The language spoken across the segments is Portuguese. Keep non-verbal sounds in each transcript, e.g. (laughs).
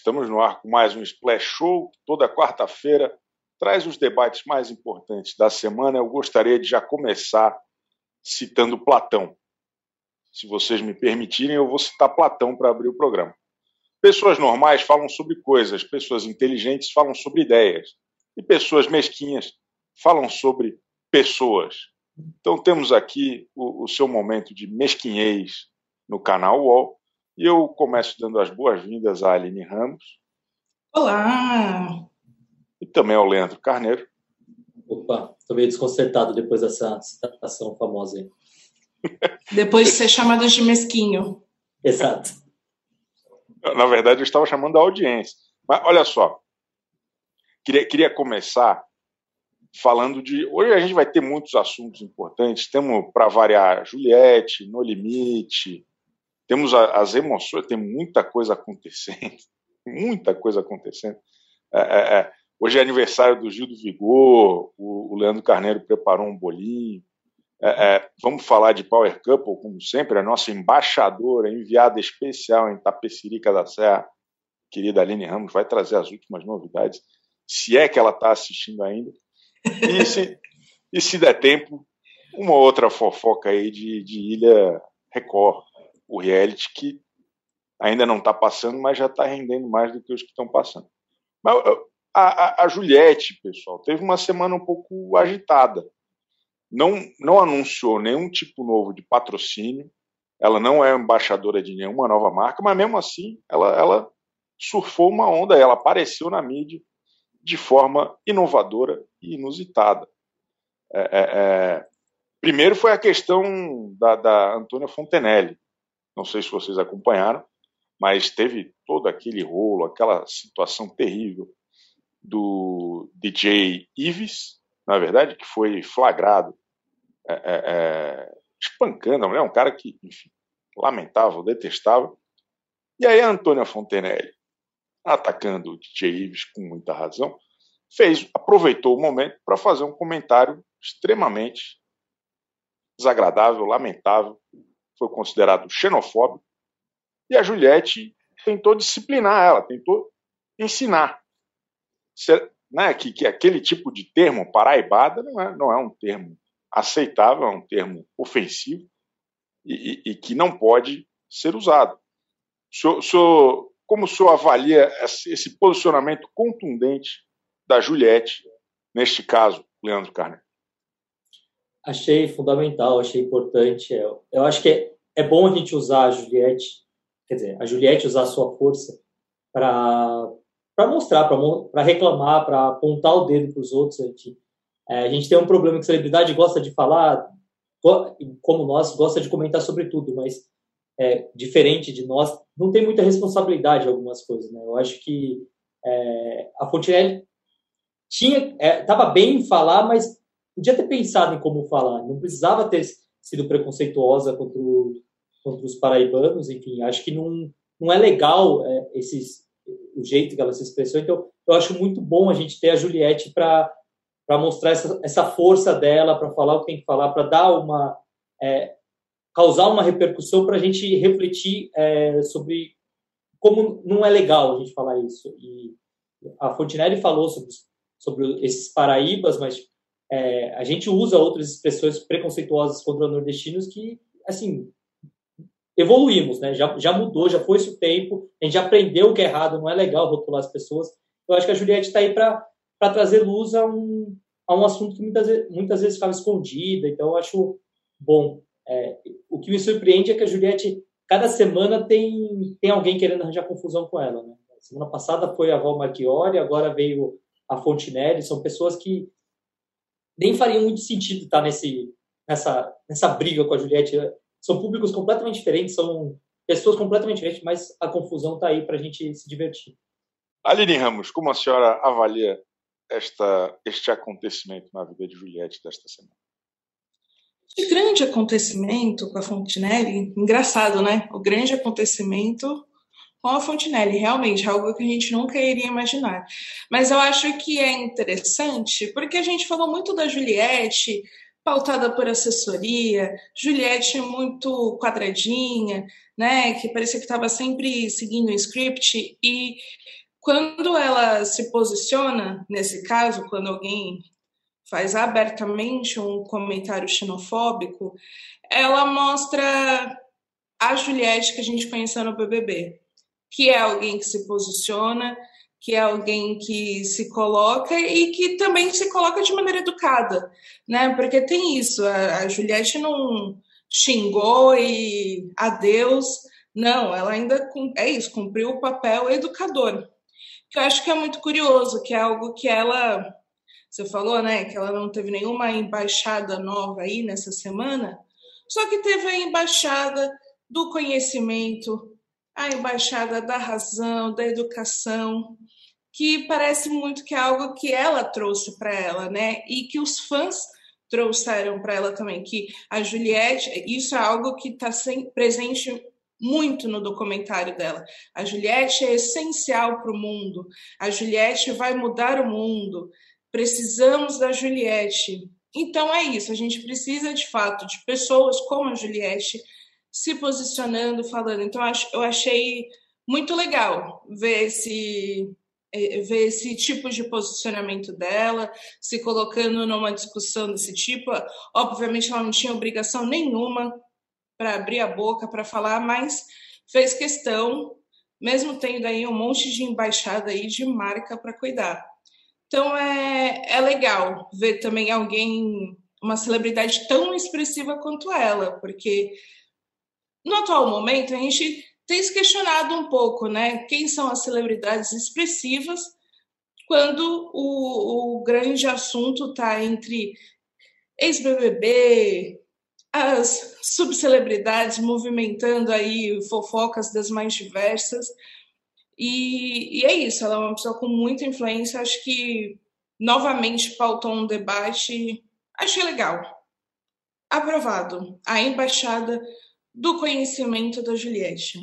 Estamos no ar com mais um Splash Show, toda quarta-feira traz os debates mais importantes da semana. Eu gostaria de já começar citando Platão. Se vocês me permitirem, eu vou citar Platão para abrir o programa. Pessoas normais falam sobre coisas, pessoas inteligentes falam sobre ideias, e pessoas mesquinhas falam sobre pessoas. Então temos aqui o, o seu momento de mesquinhez no canal UOL, e eu começo dando as boas-vindas à Aline Ramos. Olá! E também ao Leandro Carneiro. Opa, estou meio desconcertado depois dessa citação famosa aí. (laughs) Depois de ser chamado de mesquinho. Exato. Na verdade, eu estava chamando a audiência. Mas olha só, queria, queria começar falando de. Hoje a gente vai ter muitos assuntos importantes. Temos, para variar, Juliette, No Limite, temos as emoções, tem muita coisa acontecendo. (laughs) muita coisa acontecendo. É, é, é, hoje é aniversário do Gil do Vigor, o, o Leandro Carneiro preparou um bolinho. É, é, vamos falar de Power Couple, como sempre, a nossa embaixadora, enviada especial em Tapecirica da Serra, querida Aline Ramos, vai trazer as últimas novidades, se é que ela está assistindo ainda. E se, e se der tempo, uma outra fofoca aí de, de Ilha Record, o reality que ainda não está passando, mas já está rendendo mais do que os que estão passando. Mas a, a, a Juliette, pessoal, teve uma semana um pouco agitada não, não anunciou nenhum tipo novo de patrocínio, ela não é embaixadora de nenhuma nova marca, mas mesmo assim ela, ela surfou uma onda, ela apareceu na mídia de forma inovadora e inusitada. É, é, é... Primeiro foi a questão da, da Antônia Fontenelle. Não sei se vocês acompanharam, mas teve todo aquele rolo, aquela situação terrível do DJ Ives, na verdade, que foi flagrado é, é, é, espancando, é um cara que, enfim, lamentável, detestável. E aí a Antônia Fontenelle, atacando o DJ Ives com muita razão, fez, aproveitou o momento para fazer um comentário extremamente desagradável, lamentável, foi considerado xenofóbico, e a Juliette tentou disciplinar ela, tentou ensinar. Né, que, que aquele tipo de termo, paraibada, não é, não é um termo aceitável, é um termo ofensivo e, e, e que não pode ser usado. O senhor, o senhor, como o senhor avalia esse posicionamento contundente da Juliette, neste caso, Leandro Carneiro? Achei fundamental, achei importante. Eu, eu acho que é, é bom a gente usar a Juliette, quer dizer, a Juliette usar a sua força para para mostrar, para reclamar, para apontar o dedo para os outros. A gente é, a gente tem um problema que celebridade gosta de falar, como nós, gosta de comentar sobre tudo, mas é, diferente de nós, não tem muita responsabilidade em algumas coisas. Né? Eu acho que é, a Fontinelli tinha, estava é, bem em falar, mas podia ter pensado em como falar. Não precisava ter sido preconceituosa contra, o, contra os paraibanos. Enfim, acho que não, não é legal é, esses, o jeito que ela se expressou. Então, eu acho muito bom a gente ter a Juliette para mostrar essa, essa força dela, para falar o que tem que falar, para dar uma. É, causar uma repercussão para a gente refletir é, sobre como não é legal a gente falar isso. E a Fontinelli falou sobre, sobre esses paraíbas, mas é, a gente usa outras expressões preconceituosas contra nordestinos que, assim, evoluímos, né? Já, já mudou, já foi esse o tempo, a gente já aprendeu que é errado, não é legal rotular as pessoas. Eu acho que a Juliette está aí para trazer luz a um, a um assunto que muitas muitas vezes ficava escondido. Então, eu acho bom. É, o que me surpreende é que a Juliette, cada semana, tem, tem alguém querendo arranjar confusão com ela. Né? Semana passada foi a Val Marchiori, agora veio a Fontinelli. São pessoas que nem fariam muito sentido estar nesse, nessa, nessa briga com a Juliette. São públicos completamente diferentes, são pessoas completamente diferentes, mas a confusão está aí para a gente se divertir. Aline Ramos, como a senhora avalia esta, este acontecimento na vida de Juliette desta semana? Que grande acontecimento com a Fontenelle, engraçado, né? O grande acontecimento com a Fontenelle, realmente, algo que a gente nunca iria imaginar. Mas eu acho que é interessante, porque a gente falou muito da Juliette pautada por assessoria, Juliette muito quadradinha, né, que parecia que estava sempre seguindo o script e quando ela se posiciona, nesse caso, quando alguém faz abertamente um comentário xenofóbico, ela mostra a Juliette que a gente conheceu no BBB, que é alguém que se posiciona, que é alguém que se coloca e que também se coloca de maneira educada, né? Porque tem isso, a, a Juliette não xingou e adeus, não, ela ainda é isso, cumpriu o papel educador, que eu acho que é muito curioso, que é algo que ela, você falou, né, que ela não teve nenhuma embaixada nova aí nessa semana, só que teve a embaixada do conhecimento, a embaixada da razão, da educação, que parece muito que é algo que ela trouxe para ela, né? E que os fãs trouxeram para ela também, que a Juliette, isso é algo que está presente muito no documentário dela. A Juliette é essencial para o mundo. A Juliette vai mudar o mundo. Precisamos da Juliette. Então é isso. A gente precisa de fato de pessoas como a Juliette se posicionando, falando. Então eu achei muito legal ver esse é, ver esse tipo de posicionamento dela, se colocando numa discussão desse tipo. Obviamente, ela não tinha obrigação nenhuma para abrir a boca para falar, mas fez questão, mesmo tendo aí um monte de embaixada aí de marca para cuidar. Então é, é legal ver também alguém, uma celebridade tão expressiva quanto ela, porque no atual momento a gente tem se questionado um pouco, né? Quem são as celebridades expressivas quando o, o grande assunto está entre ex-BBB, as subcelebridades movimentando aí fofocas das mais diversas. E, e, é isso, ela é uma pessoa com muita influência. Acho que novamente pautou um debate. Achei legal. Aprovado. A embaixada do conhecimento da Juliette.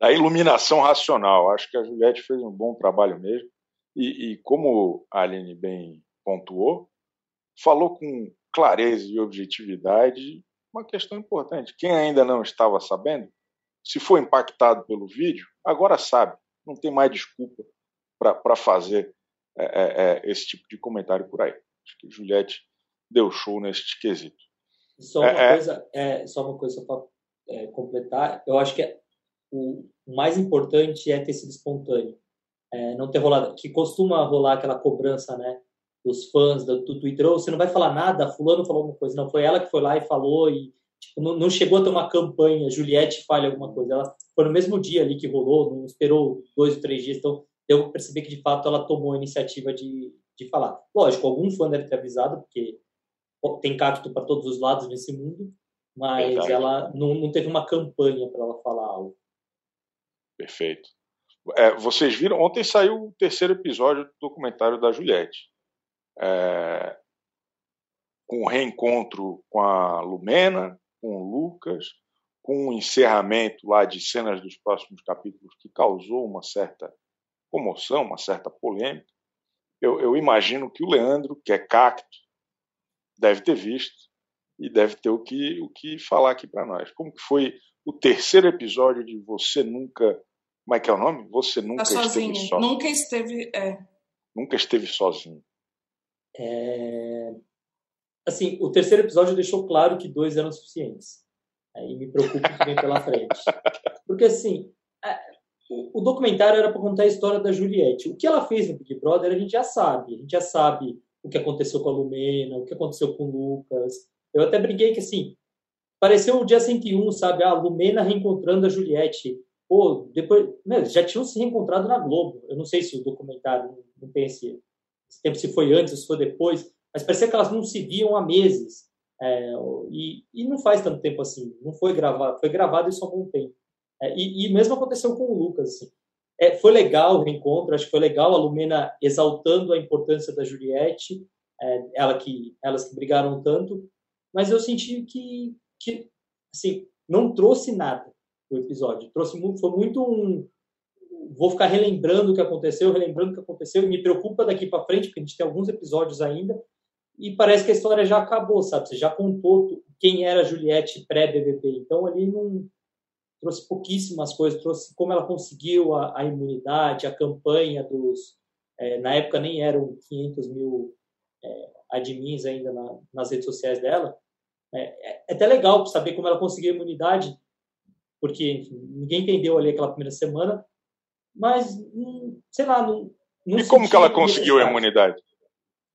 A iluminação racional. Acho que a Juliette fez um bom trabalho mesmo. E, e como a Aline bem pontuou, falou com clareza e objetividade uma questão importante. Quem ainda não estava sabendo, se for impactado pelo vídeo, agora sabe. Não tem mais desculpa para fazer é, é, é, esse tipo de comentário por aí. Acho que Juliette deu show nesse quesito. Só uma, é, é. coisa, é, só uma coisa para é, completar. Eu acho que o mais importante é ter sido espontâneo. não ter rolado, que costuma rolar aquela cobrança, né? dos fãs do, do Twitter, você não vai falar nada, fulano falou alguma coisa. Não, foi ela que foi lá e falou e tipo, não, não, chegou a ter uma campanha, Juliette fale alguma coisa. Ela foi no mesmo dia ali que rolou, não esperou dois ou três dias, então deu para perceber que de fato ela tomou a iniciativa de, de falar. Lógico, algum fã deve ter avisado, porque tem cacto para todos os lados nesse mundo, mas Verdade. ela não, não teve uma campanha para ela falar algo. Perfeito. É, vocês viram, ontem saiu o terceiro episódio do documentário da Juliette é, com o reencontro com a Lumena, com o Lucas, com o encerramento lá de cenas dos próximos capítulos que causou uma certa comoção, uma certa polêmica. Eu, eu imagino que o Leandro, que é cacto, deve ter visto e deve ter o que, o que falar aqui para nós. Como que foi o terceiro episódio de Você Nunca... Como é que é o nome? Você Nunca tá Esteve Sozinho. Nunca esteve... É. Nunca esteve sozinho. É... Assim, o terceiro episódio deixou claro que dois eram suficientes. Aí me preocupa o que vem pela frente. (laughs) Porque, assim, o, documentário era para contar a história da Juliette. O que ela fez no Big Brother a gente já sabe. A gente já sabe o que aconteceu com a Lumena, o que aconteceu com o Lucas. Eu até briguei que, assim, pareceu o dia 101, sabe? A Lumena reencontrando a Juliette. Pô, depois, já tinham se reencontrado na Globo. Eu não sei se o documentário não tem esse, esse tempo, se foi antes, se foi depois, mas parecia que elas não se viam há meses. É, e, e, não faz tanto tempo assim, não foi gravado, foi gravado isso há algum tempo. É, e, e, mesmo aconteceu com o Lucas. Assim. É, foi legal o reencontro, acho que foi legal a Lumena exaltando a importância da Juliette, é, ela que, elas que brigaram tanto, mas eu senti que, que assim, não trouxe nada o episódio. Trouxe muito, foi muito um, vou ficar relembrando o que aconteceu, relembrando o que aconteceu, e me preocupa daqui para frente, porque a gente tem alguns episódios ainda, e parece que a história já acabou, sabe? Você já contou quem era a Juliette pré-BBB. Então ali não trouxe pouquíssimas coisas, trouxe como ela conseguiu a, a imunidade, a campanha dos. É, na época nem eram 500 mil é, admins ainda na, nas redes sociais dela. É, é, é até legal saber como ela conseguiu a imunidade, porque enfim, ninguém entendeu ali aquela primeira semana, mas hum, sei lá. Não, não e como que ela conseguiu a imunidade?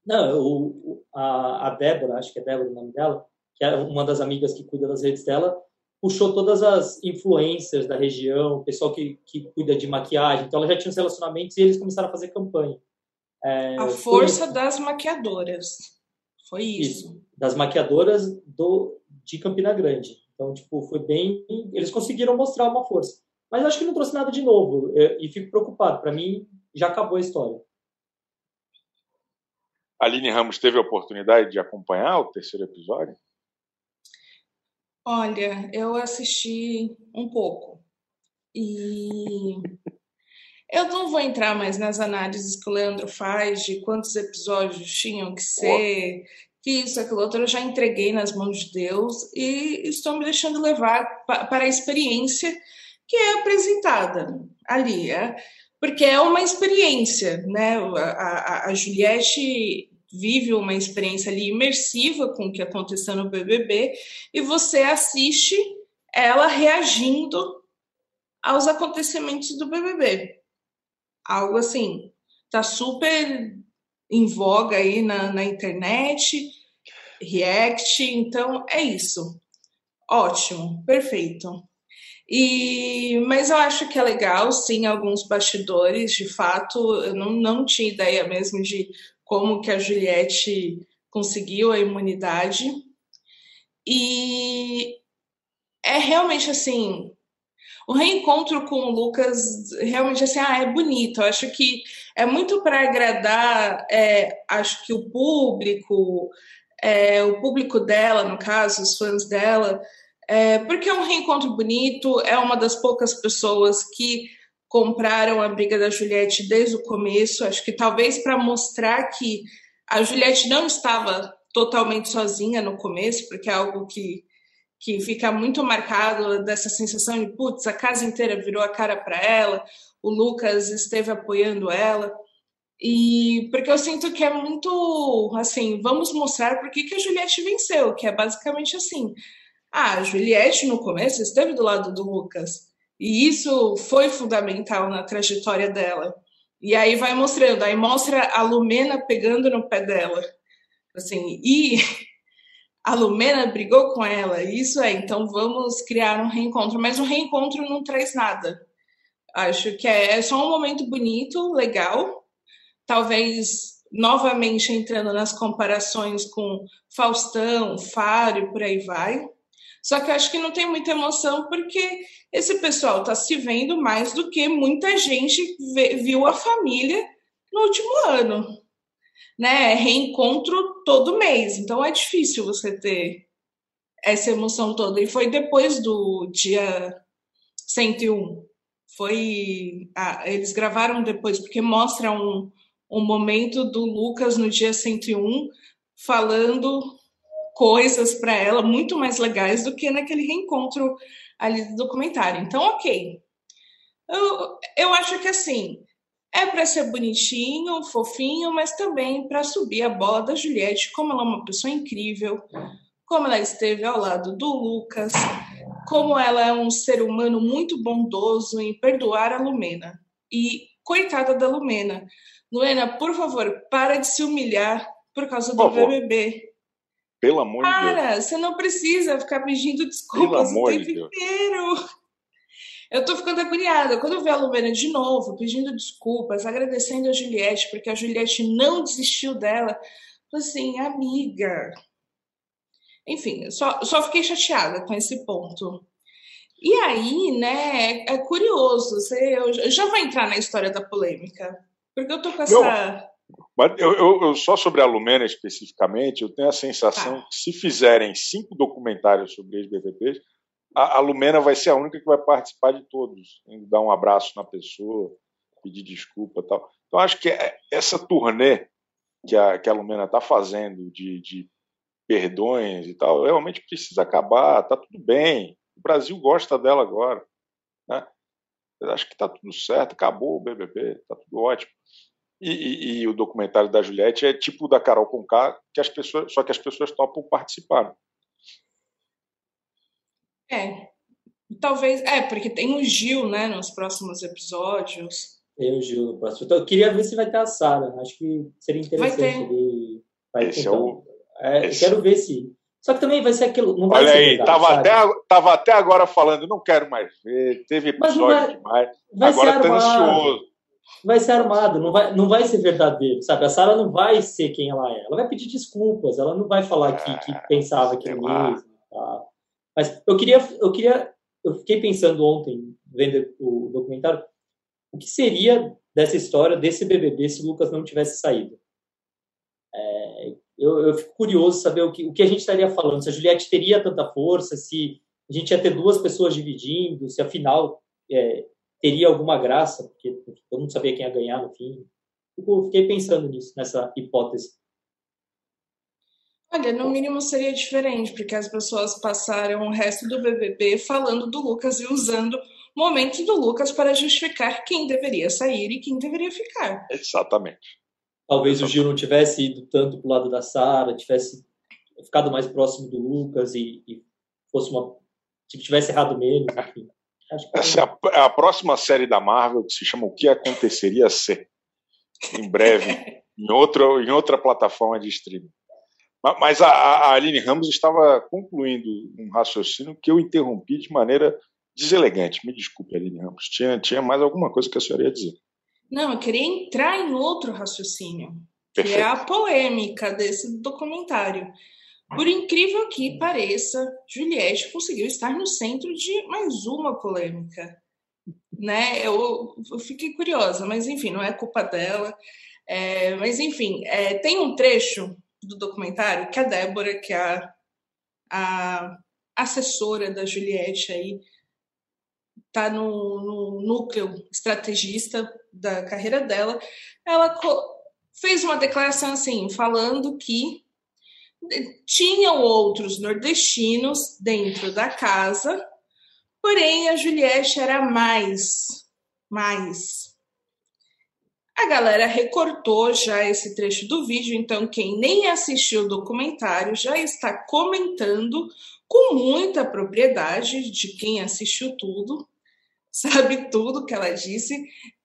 Não, o, a, a Débora, acho que é Débora o nome dela, que é uma das amigas que cuida das redes dela, puxou todas as influencers da região, o pessoal que, que cuida de maquiagem. Então, ela já tinha os relacionamentos e eles começaram a fazer campanha. É, a força foi... das maquiadoras. Foi isso. isso. Das maquiadoras do, de Campina Grande. Então, tipo, foi bem. Eles conseguiram mostrar uma força. Mas acho que não trouxe nada de novo. e fico preocupado. Para mim, já acabou a história. A Aline Ramos teve a oportunidade de acompanhar o terceiro episódio? Olha, eu assisti um pouco. E eu não vou entrar mais nas análises que o Leandro faz de quantos episódios tinham que ser, que isso, aquilo outro. Eu já entreguei nas mãos de Deus e estou me deixando levar para a experiência que é apresentada ali. É, porque é uma experiência, né? A, a, a Juliette vive uma experiência ali imersiva com o que aconteceu no BBB e você assiste ela reagindo aos acontecimentos do BBB. Algo assim, tá super em voga aí na, na internet, react, então é isso. Ótimo, perfeito. E, mas eu acho que é legal, sim, alguns bastidores, de fato, eu não, não tinha ideia mesmo de como que a Juliette conseguiu a imunidade. E é realmente assim, o reencontro com o Lucas realmente assim, ah, é bonito. Eu acho que é muito para agradar, é, acho que o público, é, o público dela, no caso, os fãs dela, é, porque é um reencontro bonito. É uma das poucas pessoas que compraram a briga da Juliette desde o começo. Acho que talvez para mostrar que a Juliette não estava totalmente sozinha no começo, porque é algo que, que fica muito marcado dessa sensação de putz, a casa inteira virou a cara para ela, o Lucas esteve apoiando ela. E porque eu sinto que é muito assim, vamos mostrar por que, que a Juliette venceu, que é basicamente assim. Ah, a Juliette no começo esteve do lado do Lucas e isso foi fundamental na trajetória dela. E aí vai mostrando, aí mostra a Lumena pegando no pé dela. Assim, e (laughs) a Lumena brigou com ela. Isso é, então vamos criar um reencontro. Mas o reencontro não traz nada. Acho que é, é só um momento bonito, legal. Talvez novamente entrando nas comparações com Faustão, Faro e por aí vai. Só que eu acho que não tem muita emoção porque esse pessoal está se vendo mais do que muita gente viu a família no último ano. Né? Reencontro todo mês, então é difícil você ter essa emoção toda. E foi depois do dia 101. Foi. Ah, eles gravaram depois, porque mostra um, um momento do Lucas no dia 101 falando coisas para ela muito mais legais do que naquele reencontro ali do documentário. Então, ok. Eu, eu acho que assim, é para ser bonitinho, fofinho, mas também para subir a bola da Juliette, como ela é uma pessoa incrível, como ela esteve ao lado do Lucas, como ela é um ser humano muito bondoso em perdoar a Lumena. E coitada da Lumena. Lumena, por favor, para de se humilhar por causa do BBB. Pelo amor Cara, de Deus. Cara, você não precisa ficar pedindo desculpas o tempo de inteiro. Eu tô ficando agoniada. Quando eu ver a Lumena de novo, pedindo desculpas, agradecendo a Juliette, porque a Juliette não desistiu dela, assim, amiga. Enfim, só, só fiquei chateada com esse ponto. E aí, né, é curioso, você, eu já vou entrar na história da polêmica, porque eu tô com essa. Mas eu, eu, eu, só sobre a Lumena especificamente, eu tenho a sensação que se fizerem cinco documentários sobre ex-BBBs, a, a, Lumena vai ser a única que vai participar de todos, dar um abraço na pessoa, pedir desculpa tal. Então acho que é, essa turnê que a, que a Lumena está fazendo de, de perdões e tal, realmente precisa acabar, tá tudo bem. O Brasil gosta dela agora. Né? Eu acho que está tudo certo, acabou o BBB, está tudo ótimo. E, e, e, o documentário da Juliette é tipo o da Carol Conká, que as pessoas, só que as pessoas topam participar. É, talvez, é, porque tem o Gil, né, nos próximos episódios. Tem o Gil no próximo. Então, eu queria ver se vai ter a Sara. Acho que seria interessante. Vai ter. Ele... Vai, Esse então, é o... É, Esse... Quero ver se só que também vai ser aquilo. Não vai Olha ser aí, verdade, tava, até, tava até agora falando, não quero mais ver, teve episódio vai, demais. Vai agora tá ansioso. Vai ser armado, não vai, não vai ser verdadeiro, sabe? A Sara não vai ser quem ela é. Ela vai pedir desculpas, ela não vai falar que, que é, pensava aquilo mesmo. Tá? Mas eu queria, eu queria. Eu fiquei pensando ontem, vendo o documentário, o que seria dessa história, desse BBB, se o Lucas não tivesse saído? É, eu, eu fico curioso saber o que, o que a gente estaria falando, se a Juliette teria tanta força, se a gente ia ter duas pessoas dividindo, se afinal é, teria alguma graça, porque todo mundo sabia quem ia ganhar no fim. Eu fiquei pensando nisso, nessa hipótese. Olha, no mínimo seria diferente, porque as pessoas passaram o resto do BBB falando do Lucas e usando momentos do Lucas para justificar quem deveria sair e quem deveria ficar. Exatamente. Talvez o Gil não tivesse ido tanto para o lado da Sara, tivesse ficado mais próximo do Lucas e, e fosse uma. Tipo, tivesse errado menos, enfim. Essa é a, é a, próxima série da Marvel que se chama O que Aconteceria Se. Em breve, (laughs) em, outro, em outra plataforma de streaming. Mas a, a Aline Ramos estava concluindo um raciocínio que eu interrompi de maneira deselegante. Me desculpe, Aline Ramos. Tinha, tinha mais alguma coisa que a senhora ia dizer. Não, eu queria entrar em outro raciocínio, que Perfeito. é a polêmica desse documentário. Por incrível que pareça, Juliette conseguiu estar no centro de mais uma polêmica. Né? Eu, eu fiquei curiosa, mas enfim, não é culpa dela. É, mas enfim, é, tem um trecho do documentário que a Débora, que é a, a assessora da Juliette aí, tá no, no núcleo estrategista da carreira dela, ela fez uma declaração assim, falando que tinham outros nordestinos dentro da casa, porém a Juliette era mais, mais. A galera recortou já esse trecho do vídeo, então quem nem assistiu o documentário já está comentando com muita propriedade de quem assistiu tudo, (laughs) sabe tudo que ela disse,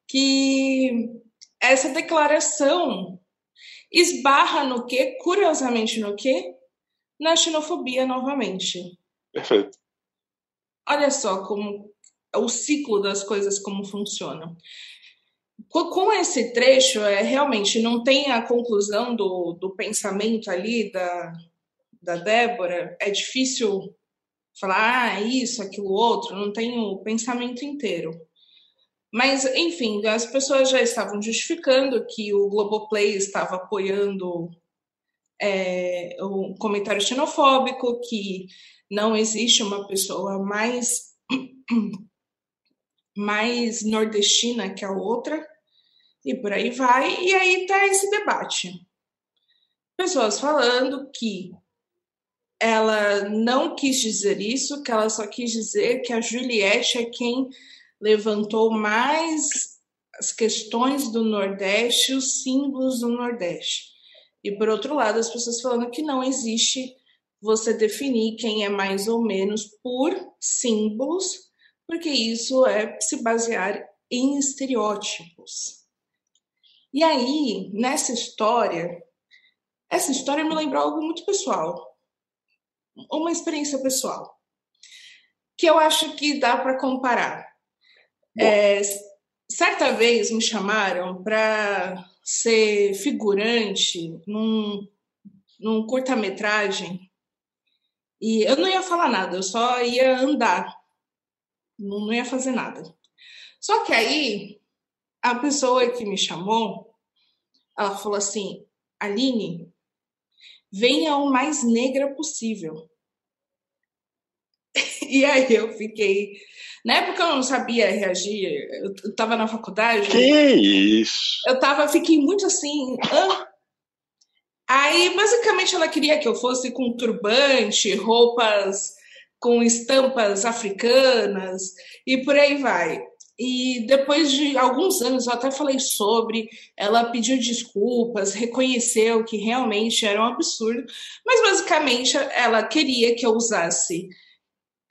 que essa declaração esbarra no que, curiosamente no que? Na xenofobia novamente. Perfeito. Olha só como o ciclo das coisas como funcionam. Com esse trecho, é realmente não tem a conclusão do, do pensamento ali da, da Débora, é difícil falar ah, isso, aquilo, outro, não tem o pensamento inteiro. Mas, enfim, as pessoas já estavam justificando que o Globoplay estava apoiando é, o comentário xenofóbico, que não existe uma pessoa mais, (clears throat) mais nordestina que a outra, e por aí vai. E aí está esse debate. Pessoas falando que ela não quis dizer isso, que ela só quis dizer que a Juliette é quem levantou mais as questões do Nordeste, os símbolos do Nordeste. E por outro lado, as pessoas falando que não existe você definir quem é mais ou menos por símbolos, porque isso é se basear em estereótipos. E aí, nessa história, essa história me lembrou algo muito pessoal, uma experiência pessoal, que eu acho que dá para comparar. É, certa vez me chamaram para ser figurante num, num curta-metragem e eu não ia falar nada, eu só ia andar, não, não ia fazer nada. Só que aí a pessoa que me chamou, ela falou assim, Aline, venha o mais negra possível. E aí eu fiquei. Na época eu não sabia reagir, eu estava na faculdade. Que isso? Eu tava, fiquei muito assim. Aí, basicamente, ela queria que eu fosse com turbante, roupas com estampas africanas e por aí vai. E depois de alguns anos, eu até falei sobre, ela pediu desculpas, reconheceu que realmente era um absurdo, mas basicamente ela queria que eu usasse,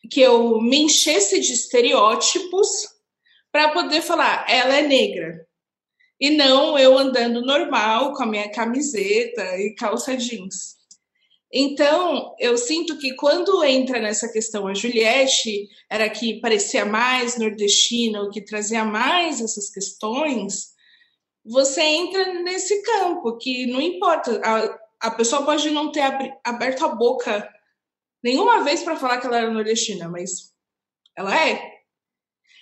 que eu me enchesse de estereótipos para poder falar, ela é negra. E não eu andando normal com a minha camiseta e calça jeans. Então, eu sinto que quando entra nessa questão a Juliette, era que parecia mais nordestina, o que trazia mais essas questões, você entra nesse campo que não importa, a, a pessoa pode não ter aberto a boca nenhuma vez para falar que ela era nordestina, mas ela é.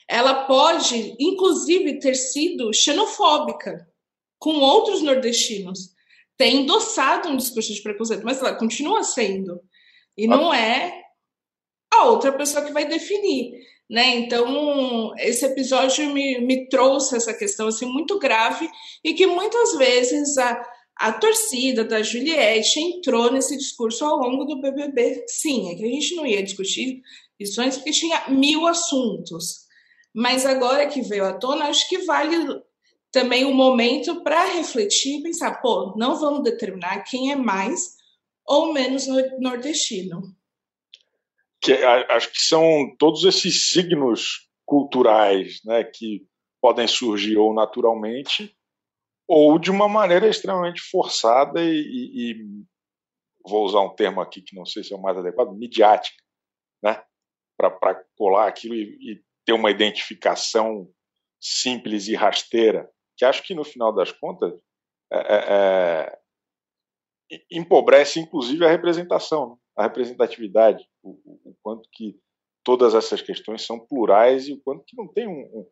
Ela pode, inclusive, ter sido xenofóbica com outros nordestinos tem endossado um discurso de preconceito, mas ela continua sendo. E não é a outra pessoa que vai definir. Né? Então, esse episódio me, me trouxe essa questão assim, muito grave e que muitas vezes a, a torcida da Juliette entrou nesse discurso ao longo do BBB. Sim, é que a gente não ia discutir antes porque tinha mil assuntos. Mas agora que veio à tona, acho que vale também um momento para refletir e pensar, pô, não vamos determinar quem é mais ou menos nordestino. Que, acho que são todos esses signos culturais né, que podem surgir ou naturalmente ou de uma maneira extremamente forçada e, e, e vou usar um termo aqui que não sei se é o mais adequado, midiática, né, para colar aquilo e, e ter uma identificação simples e rasteira que acho que no final das contas é, é, é empobrece inclusive a representação, né? a representatividade, o, o, o, quanto que todas essas questões são plurais e o quanto que não tem um, um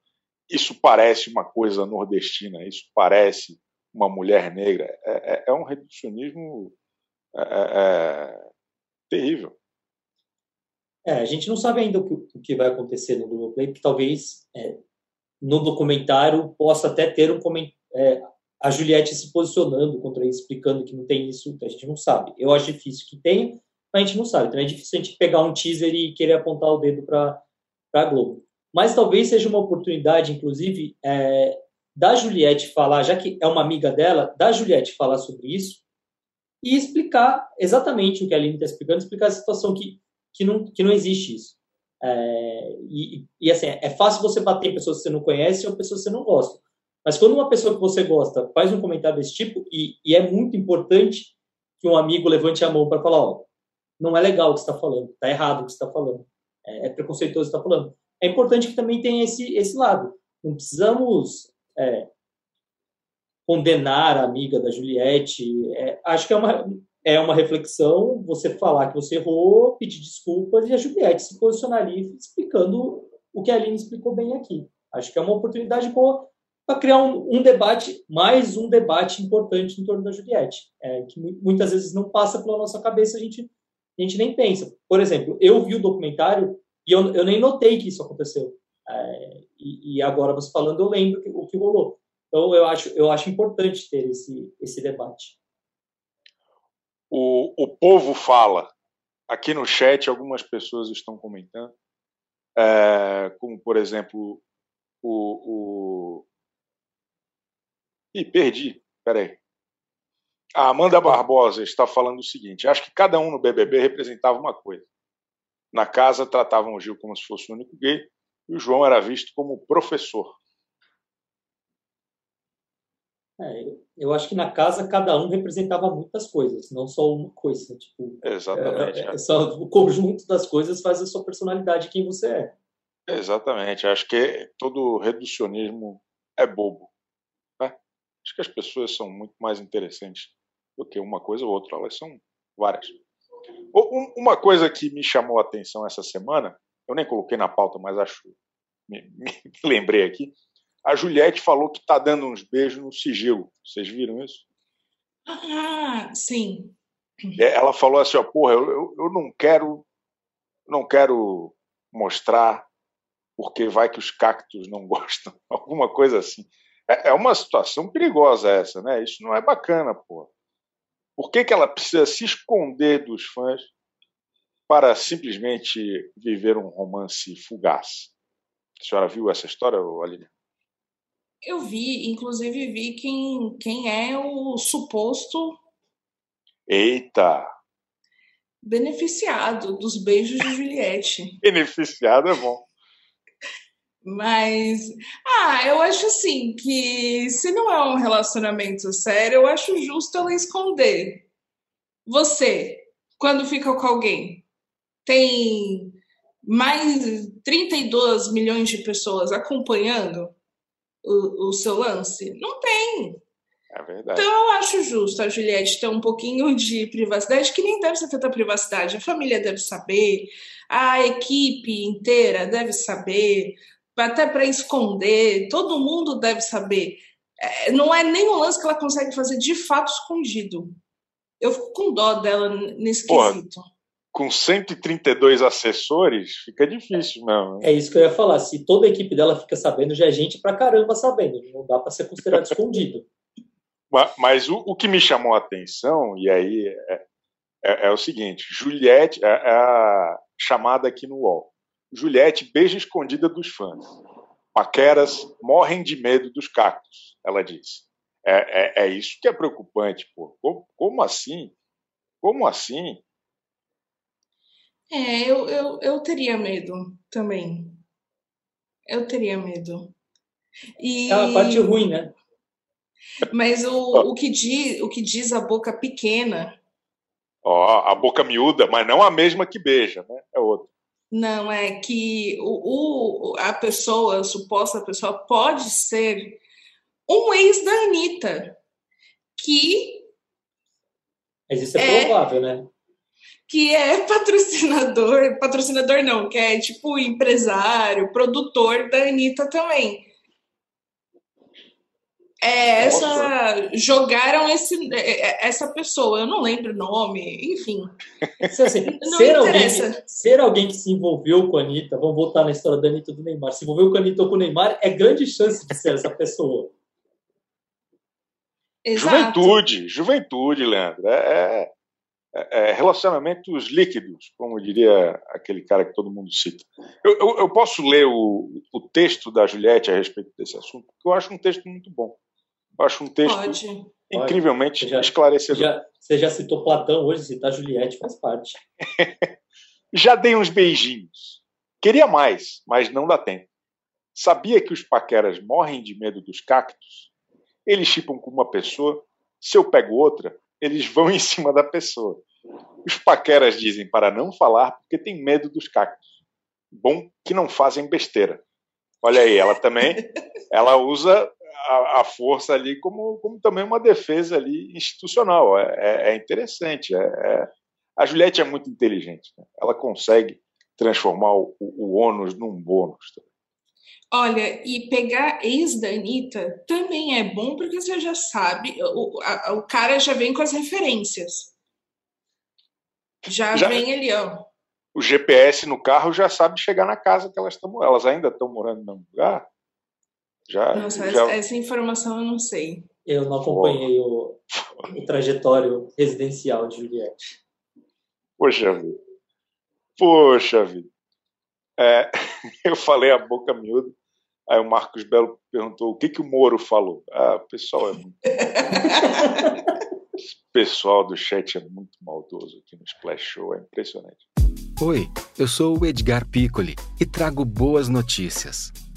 isso parece uma coisa nordestina, isso parece uma mulher negra, é, é, é um reducionismo é, terrível. É, a gente não sabe ainda o que, o que vai acontecer no Globoplay, porque talvez é, no documentário possa até ter um é, a Juliette se posicionando contra isso, explicando que não tem isso, a gente não sabe. Eu acho difícil que tenha, mas a gente não sabe. Então é difícil a gente pegar um teaser e querer apontar o dedo para a Globo. Mas talvez seja uma oportunidade, inclusive, é, da Juliette falar, já que é uma amiga dela, da Juliette falar sobre isso e explicar exatamente o que a Aline está explicando, explicar a situação que, que, não, que não existe isso. É, e, e, assim, é fácil você bater em pessoas que você não conhece ou pessoas que você não gosta. Mas quando uma pessoa que você gosta faz um comentário desse tipo, e, e é muito importante que um amigo levante a mão para falar: ó, não é legal o que está falando, está errado o que está falando, é, é preconceituoso o que está falando. É importante que também tenha esse, esse lado. Não precisamos é, condenar a amiga da Juliette. É, acho que é uma, é uma reflexão você falar que você errou, pedir desculpas e a Juliette se posicionar ali explicando o que a Aline explicou bem aqui. Acho que é uma oportunidade boa para criar um, um, debate, mais um debate importante em torno da Juliette, é, que muitas vezes não passa pela nossa cabeça, a gente, a gente nem pensa. Por exemplo, eu vi o documentário e eu, eu nem notei que isso aconteceu. É, e, e, agora você falando, eu lembro que, o que rolou. Então, eu acho, eu acho importante ter esse, esse debate o, o povo fala. Aqui no chat, algumas pessoas estão comentando, é, como, por exemplo, o. o... Ih, perdi. Peraí. A Amanda Barbosa está falando o seguinte: acho que cada um no BBB representava uma coisa. Na casa tratavam o Gil como se fosse o único gay e o João era visto como professor. É, eu acho que na casa cada um representava muitas coisas, não só uma coisa. Tipo, Exatamente. É, é, é só, o conjunto das coisas faz a sua personalidade quem você é. Exatamente. Acho que todo reducionismo é bobo. Né? Acho que as pessoas são muito mais interessantes do que uma coisa ou outra. Elas são várias. Uma coisa que me chamou a atenção essa semana, eu nem coloquei na pauta, mas acho me, me (laughs) lembrei aqui, a Juliette falou que está dando uns beijos no sigilo. Vocês viram isso? Ah, sim. É, ela falou assim, ó, porra, eu, eu, não quero não quero mostrar porque vai que os cactos não (laughs) gostam, alguma coisa assim. É, é uma situação perigosa essa, né? Isso não é bacana, pô. Por que, que ela precisa se esconder dos fãs para simplesmente viver um romance fugaz? A senhora viu essa história, Aline? Eu vi, inclusive vi quem, quem é o suposto. Eita! Beneficiado dos beijos de Juliette. (laughs) beneficiado é bom. Mas, ah, eu acho assim que se não é um relacionamento sério, eu acho justo ela esconder. Você, quando fica com alguém, tem mais 32 milhões de pessoas acompanhando o, o seu lance? Não tem. É verdade. Então eu acho justo a Juliette ter um pouquinho de privacidade, que nem deve ser tanta privacidade. A família deve saber, a equipe inteira deve saber, até para esconder, todo mundo deve saber. É, não é nem um lance que ela consegue fazer de fato escondido. Eu fico com dó dela nesse Porra, quesito. Com 132 assessores, fica difícil mesmo. É isso que eu ia falar. Se toda a equipe dela fica sabendo, já é gente pra caramba sabendo. Não dá para ser considerado escondido. (laughs) Mas, mas o, o, que me chamou a atenção, e aí é, é, é o seguinte: Juliette é, é a chamada aqui no UOL. Juliette beija escondida dos fãs. Paqueras morrem de medo dos cactos, ela diz. É, é, é isso que é preocupante, pô. Como, como assim? Como assim? É, eu, eu, eu teria medo também. Eu teria medo. E... É a parte ruim, né? Mas o, o, que diz, o que diz a boca pequena. Ó, a boca miúda, mas não a mesma que beija, né? Não, é que o, o, a pessoa, a suposta pessoa, pode ser um ex da Anitta, que. Mas isso é, é provável, né? Que é (laughs) patrocinador, patrocinador não, que é tipo empresário, produtor da Anitta também. É, essa jogaram esse, é, é, essa pessoa, eu não lembro o nome, enfim. Assim, (laughs) ser, alguém, ser alguém que se envolveu com a Anitta, vamos voltar na história da Anitta do Neymar, se envolveu com a Anitta ou com o Neymar, é grande chance de ser essa pessoa. Exato. Juventude, juventude, Leandro. É, é, é, relacionamentos líquidos, como diria aquele cara que todo mundo cita. Eu, eu, eu posso ler o, o texto da Juliette a respeito desse assunto, porque eu acho um texto muito bom. Eu acho um texto Pode. incrivelmente já, esclarecedor. Já, você já citou Platão hoje, citar Juliette faz parte. (laughs) já dei uns beijinhos. Queria mais, mas não dá tempo. Sabia que os paqueras morrem de medo dos cactos? Eles chipam com uma pessoa, se eu pego outra, eles vão em cima da pessoa. Os paqueras dizem para não falar porque tem medo dos cactos. Bom que não fazem besteira. Olha aí, ela também, (laughs) ela usa a, a, força ali como, como também uma defesa ali institucional. É, é, é interessante. É, é, a Juliette é muito inteligente. Né? Ela consegue transformar o, o, ônus num bônus. Olha, e pegar ex da Anitta também é bom porque você já sabe, o, a, o cara já vem com as referências. Já, já vem ali, ó. O GPS no carro já sabe chegar na casa que elas estão. Elas ainda estão morando no lugar. Já, Nossa, já... essa informação eu não sei. Eu não acompanhei o, o trajetório residencial de Juliette. Poxa vida. Poxa vida. É, (laughs) eu falei a boca miúda, aí o Marcos Belo perguntou o que, que o Moro falou. Ah, o pessoal é muito. (laughs) o pessoal do chat é muito maldoso aqui no Splash Show, é impressionante. Oi, eu sou o Edgar Piccoli e trago boas notícias.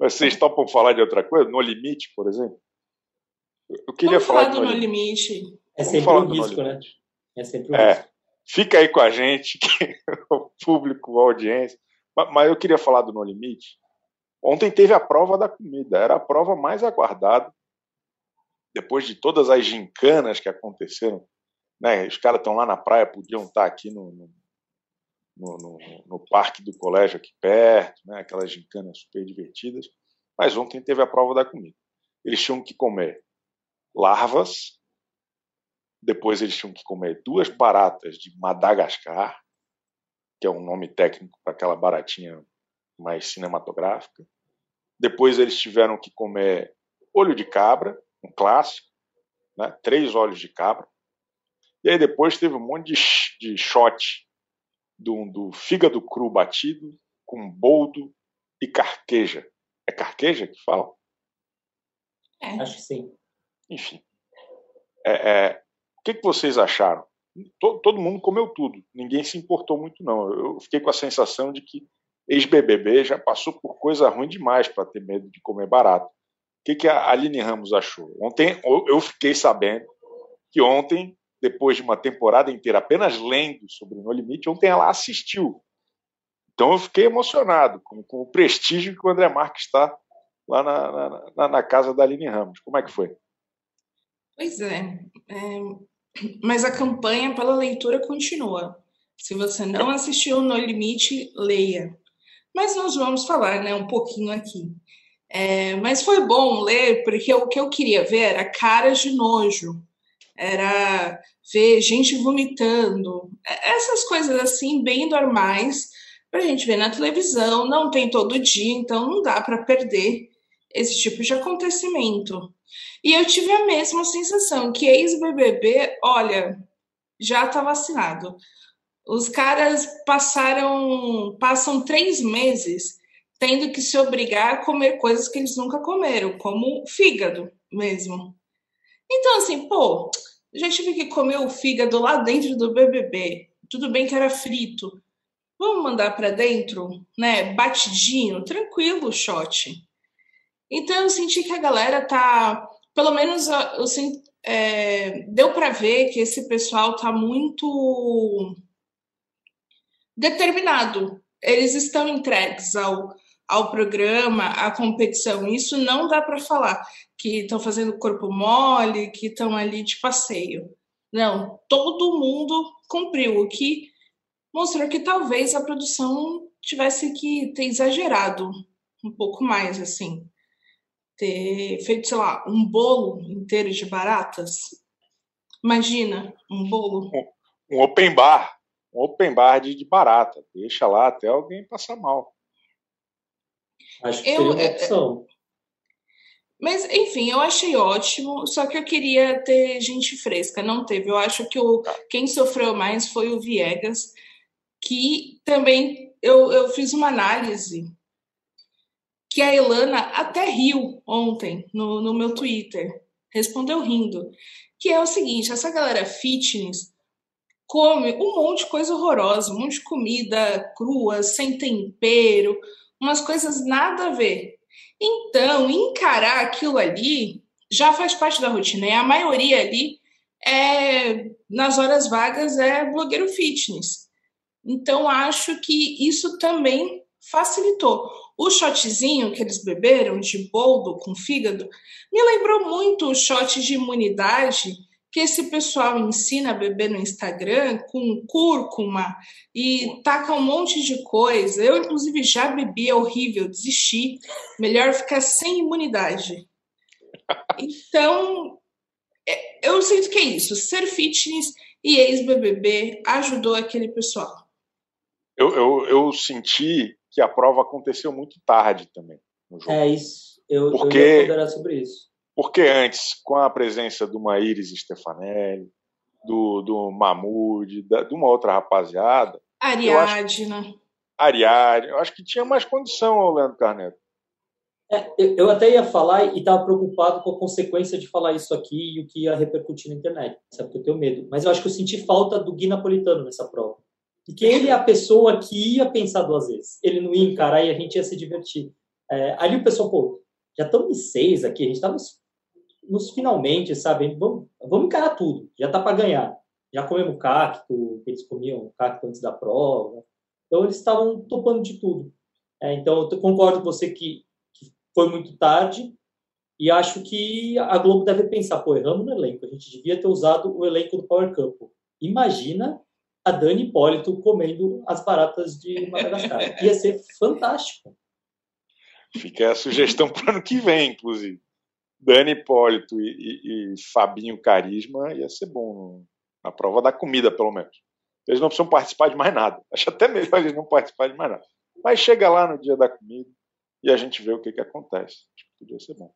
vocês topam falar de outra coisa? No Limite, por exemplo? Eu queria Vamos falar, falar do No Limite. É sempre um risco, né? É sempre um é. risco. Fica aí com a gente, (laughs) que o público, a audiência. Mas eu queria falar do No Limite. Ontem teve a prova da comida. Era a prova mais aguardada. Depois de todas as gincanas que aconteceram Né? Os caras estão lá na praia, podiam estar aqui no, no, no, no, parque do colégio aqui perto, né? aquelas gincanas super divertidas. Mas ontem teve a prova da comida. Eles tinham que comer larvas, depois eles tinham que comer duas baratas de Madagascar, que é um nome técnico para aquela baratinha mais cinematográfica. Depois eles tiveram que comer olho de cabra, um clássico, né? três olhos de cabra. E aí depois teve um monte de, de shot do, do fígado cru batido com boldo e carqueja. É carqueja que fala? É. Acho que sim. Enfim. É, é, o que, que vocês acharam? Todo, todo mundo comeu tudo. Ninguém se importou muito, não. Eu fiquei com a sensação de que ex-BBB já passou por coisa ruim demais para ter medo de comer barato. O que, que a Aline Ramos achou? Ontem eu fiquei sabendo que ontem depois de uma temporada inteira apenas lendo sobre No Limite, ontem ela assistiu. Então eu fiquei emocionado com, com o prestígio que o André Marques está lá na, na, na, casa da Aline Ramos. Como é que foi? Pois é, é, mas a campanha pela leitura continua. Se você não assistiu No Limite, leia. Mas nós vamos falar né, um pouquinho aqui. É, mas foi bom ler, porque o que eu queria ver era caras de nojo era ver gente vomitando, é, essas coisas assim, bem normais, para a gente ver na televisão, não tem todo dia, então não dá para perder esse tipo de acontecimento. E eu tive a mesma sensação que ex-BBB, olha, já está vacinado. Os caras passaram, passam três meses tendo que se obrigar a comer coisas que eles nunca comeram, como fígado mesmo. Então, assim, pô, já tive que comer o fígado lá dentro do BBB. Tudo bem que era frito. Vamos mandar para dentro, né? Batidinho, tranquilo, shot. Então eu senti que a galera tá, pelo menos eu senti, é, deu para ver que esse pessoal tá muito determinado. Eles estão entregues ao, ao programa, à competição. Isso não dá para falar que estão fazendo corpo mole, que estão ali de passeio. Não, todo mundo cumpriu, o que mostrou que talvez a produção tivesse que ter exagerado um pouco mais, assim. Ter feito, sei lá, um bolo inteiro de baratas. Imagina, um bolo. Um, um open bar. Um open bar de, de barata. Deixa lá até alguém passar mal. Acho que eu, seria uma é, opção. Mas, enfim, eu achei ótimo, só que eu queria ter gente fresca, não teve. Eu acho que o, quem sofreu mais foi o Viegas, que também eu, eu fiz uma análise que a Elana até riu ontem no, no meu Twitter, respondeu rindo, que é o seguinte, essa galera fitness come um monte de coisa horrorosa, um monte de comida crua, sem tempero, umas coisas nada a ver. Então, encarar aquilo ali já faz parte da rotina. E a maioria ali é nas horas vagas é blogueiro fitness. Então, acho que isso também facilitou. O shotzinho que eles beberam de boldo com fígado me lembrou muito o shot de imunidade que esse pessoal ensina a beber no Instagram com cúrcuma e taca um monte de coisa. Eu, inclusive, já bebi, é horrível, desisti. Melhor ficar sem imunidade. Então, é, eu sinto que é isso. Ser fitness e ex-BBB ajudou aquele pessoal. Eu, eu, eu senti que a prova aconteceu muito tarde também no jogo. É isso. Eu, Porque... eu ia sobre isso porque antes, com a presença do Maíris Stefanelli, do, do Mahmoud, da, de uma outra rapaziada. Ariadna. Ariadne, eu acho que tinha mais condição o Leandro Carneiro. É, eu até ia falar e estava preocupado com a consequência de falar isso aqui e o que ia repercutir na internet, sabe? Porque eu tenho medo. Mas eu acho que eu senti falta do Gui Napolitano nessa prova. Porque ele é a pessoa que ia pensar duas vezes. Ele não ia encarar e a gente ia se divertir. É, ali o pessoal, pô, já estamos em seis aqui, a gente estava nos finalmente, sabe? Vamos, vamos encarar tudo, já tá para ganhar. Já comemos cacto, eles comiam cacto antes da prova. Então eles estavam topando de tudo. É, então eu concordo com você que, que, foi muito tarde e acho que a Globo deve pensar, pô, erramos no elenco, a gente devia ter usado o elenco do Power Couple. imagina a Dani Hipólito comendo as baratas de Madagascar. (laughs) Ia ser fantástico. Fica a sugestão para o ano que vem, inclusive. Dani Hipólito e, e, e, Fabinho Carisma ia ser bom na prova da comida, pelo menos. Eles não precisam participar de mais nada. Acho até melhor eles não participarem de mais nada. Mas chega lá no dia da comida e a gente vê o que, que acontece. Acho que podia ser bom.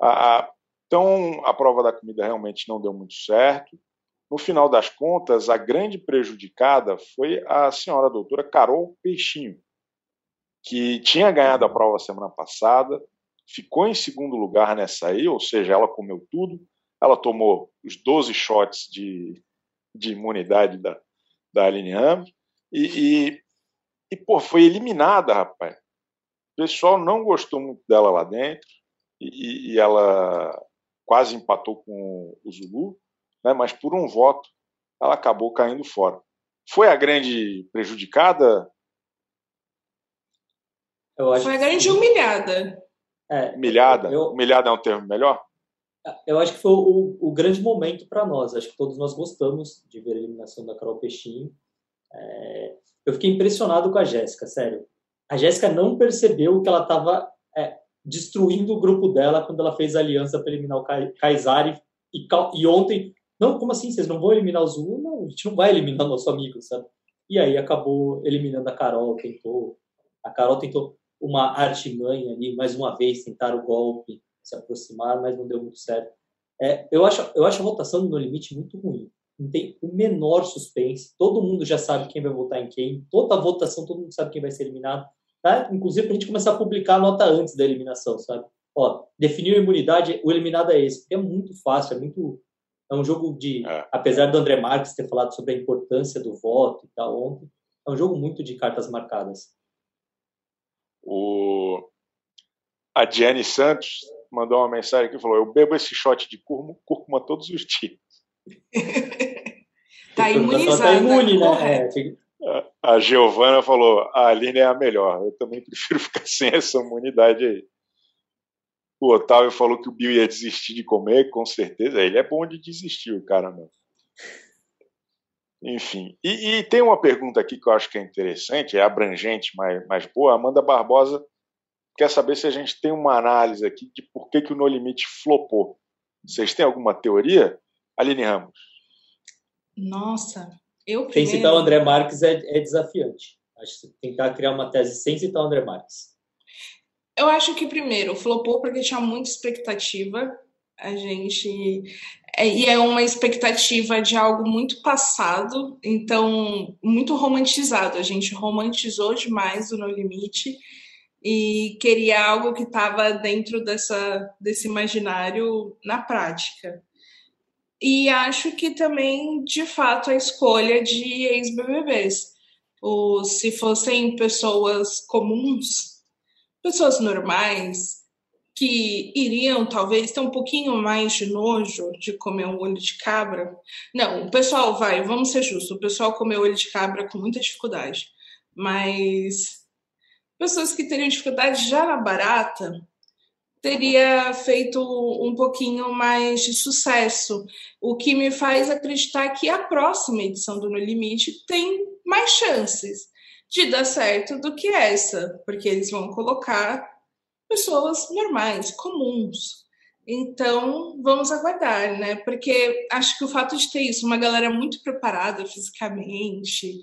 Ah, então, a prova da comida realmente não deu muito certo. No final das contas, a grande prejudicada foi a senhora doutora Carol Peixinho, que tinha ganhado a prova semana passada, ficou em segundo lugar nessa aí, ou seja, ela comeu tudo, ela tomou os 12 shots de, de imunidade da, da Aline Ramos e, e, e, pô, foi eliminada, rapaz. O pessoal não gostou muito dela lá dentro e, e ela quase empatou com o Zulu, né, mas por um voto ela acabou caindo fora. Foi a grande prejudicada? Foi a grande humilhada. É, humilhada? Eu, humilhada é um termo melhor? Eu acho que foi o, o grande momento para nós. Acho que todos nós gostamos de ver a eliminação da Carol Peixinho. É, eu fiquei impressionado com a Jéssica, sério. A Jéssica não percebeu que ela estava é, destruindo o grupo dela quando ela fez a aliança para eliminar o Kaysari. E, e ontem, não, como assim? Vocês não vão eliminar o Zulu? Não, a gente não vai eliminar o nosso amigo, sabe? E aí acabou eliminando a Carol, tentou. A Carol tentou uma artimanha ali, mais uma vez, tentar o golpe, se aproximar, mas não deu muito certo. É, eu, acho, eu acho a votação No Limite muito ruim. Não tem o menor suspense. Todo mundo já sabe quem vai votar em quem. Toda a votação, todo mundo sabe quem vai ser eliminado. Tá? Inclusive, para a gente começar a publicar a nota antes da eliminação, sabe? Ó, definiu a imunidade, o eliminado é esse. É muito fácil, é muito. É um jogo de. É. Apesar do André Marques ter falado sobre a importância do voto e tal ontem, é um jogo muito de cartas marcadas. O... A Jenny Santos mandou uma mensagem aqui e falou: Eu bebo esse shot de cúrcuma todos os dias. (laughs) tá imunizado. Tá imune, né? É, a Giovana falou: a Aline é a melhor. Eu também (laughs) prefiro ficar sem essa imunidade aí. O Otávio falou que o Bill ia desistir de comer, com certeza. Ele é bom de desistir, o cara mesmo. Enfim. E, e, tem uma pergunta aqui que eu acho que é interessante, é abrangente, mas, mas boa. Amanda Barbosa quer saber se a gente tem uma análise aqui de por que, que o No Limite flopou. Vocês têm alguma teoria? Aline Ramos. Nossa, eu primeiro... Sem citar o André Marques é, é desafiante. Acho que tentar criar uma tese sem citar o André Marques. Eu acho que primeiro flopou porque tinha muita expectativa. A gente é, e é uma expectativa de algo muito passado, então muito romantizado. A gente romantizou demais o No Limite e queria algo que estava dentro dessa, desse imaginário na prática. E acho que também, de fato, a escolha de ex-BBBs. Se fossem pessoas comuns, pessoas normais, que iriam talvez ter um pouquinho mais de nojo de comer um olho de cabra. Não, o pessoal vai, vamos ser justos, o pessoal comeu olho de cabra com muita dificuldade. Mas pessoas que teriam dificuldade já na barata teria feito um pouquinho mais de sucesso, o que me faz acreditar que a próxima edição do No Limite tem mais chances de dar certo do que essa, porque eles vão colocar pessoas normais, comuns. Então, vamos aguardar, né? Porque acho que o fato de ter isso, uma galera muito preparada fisicamente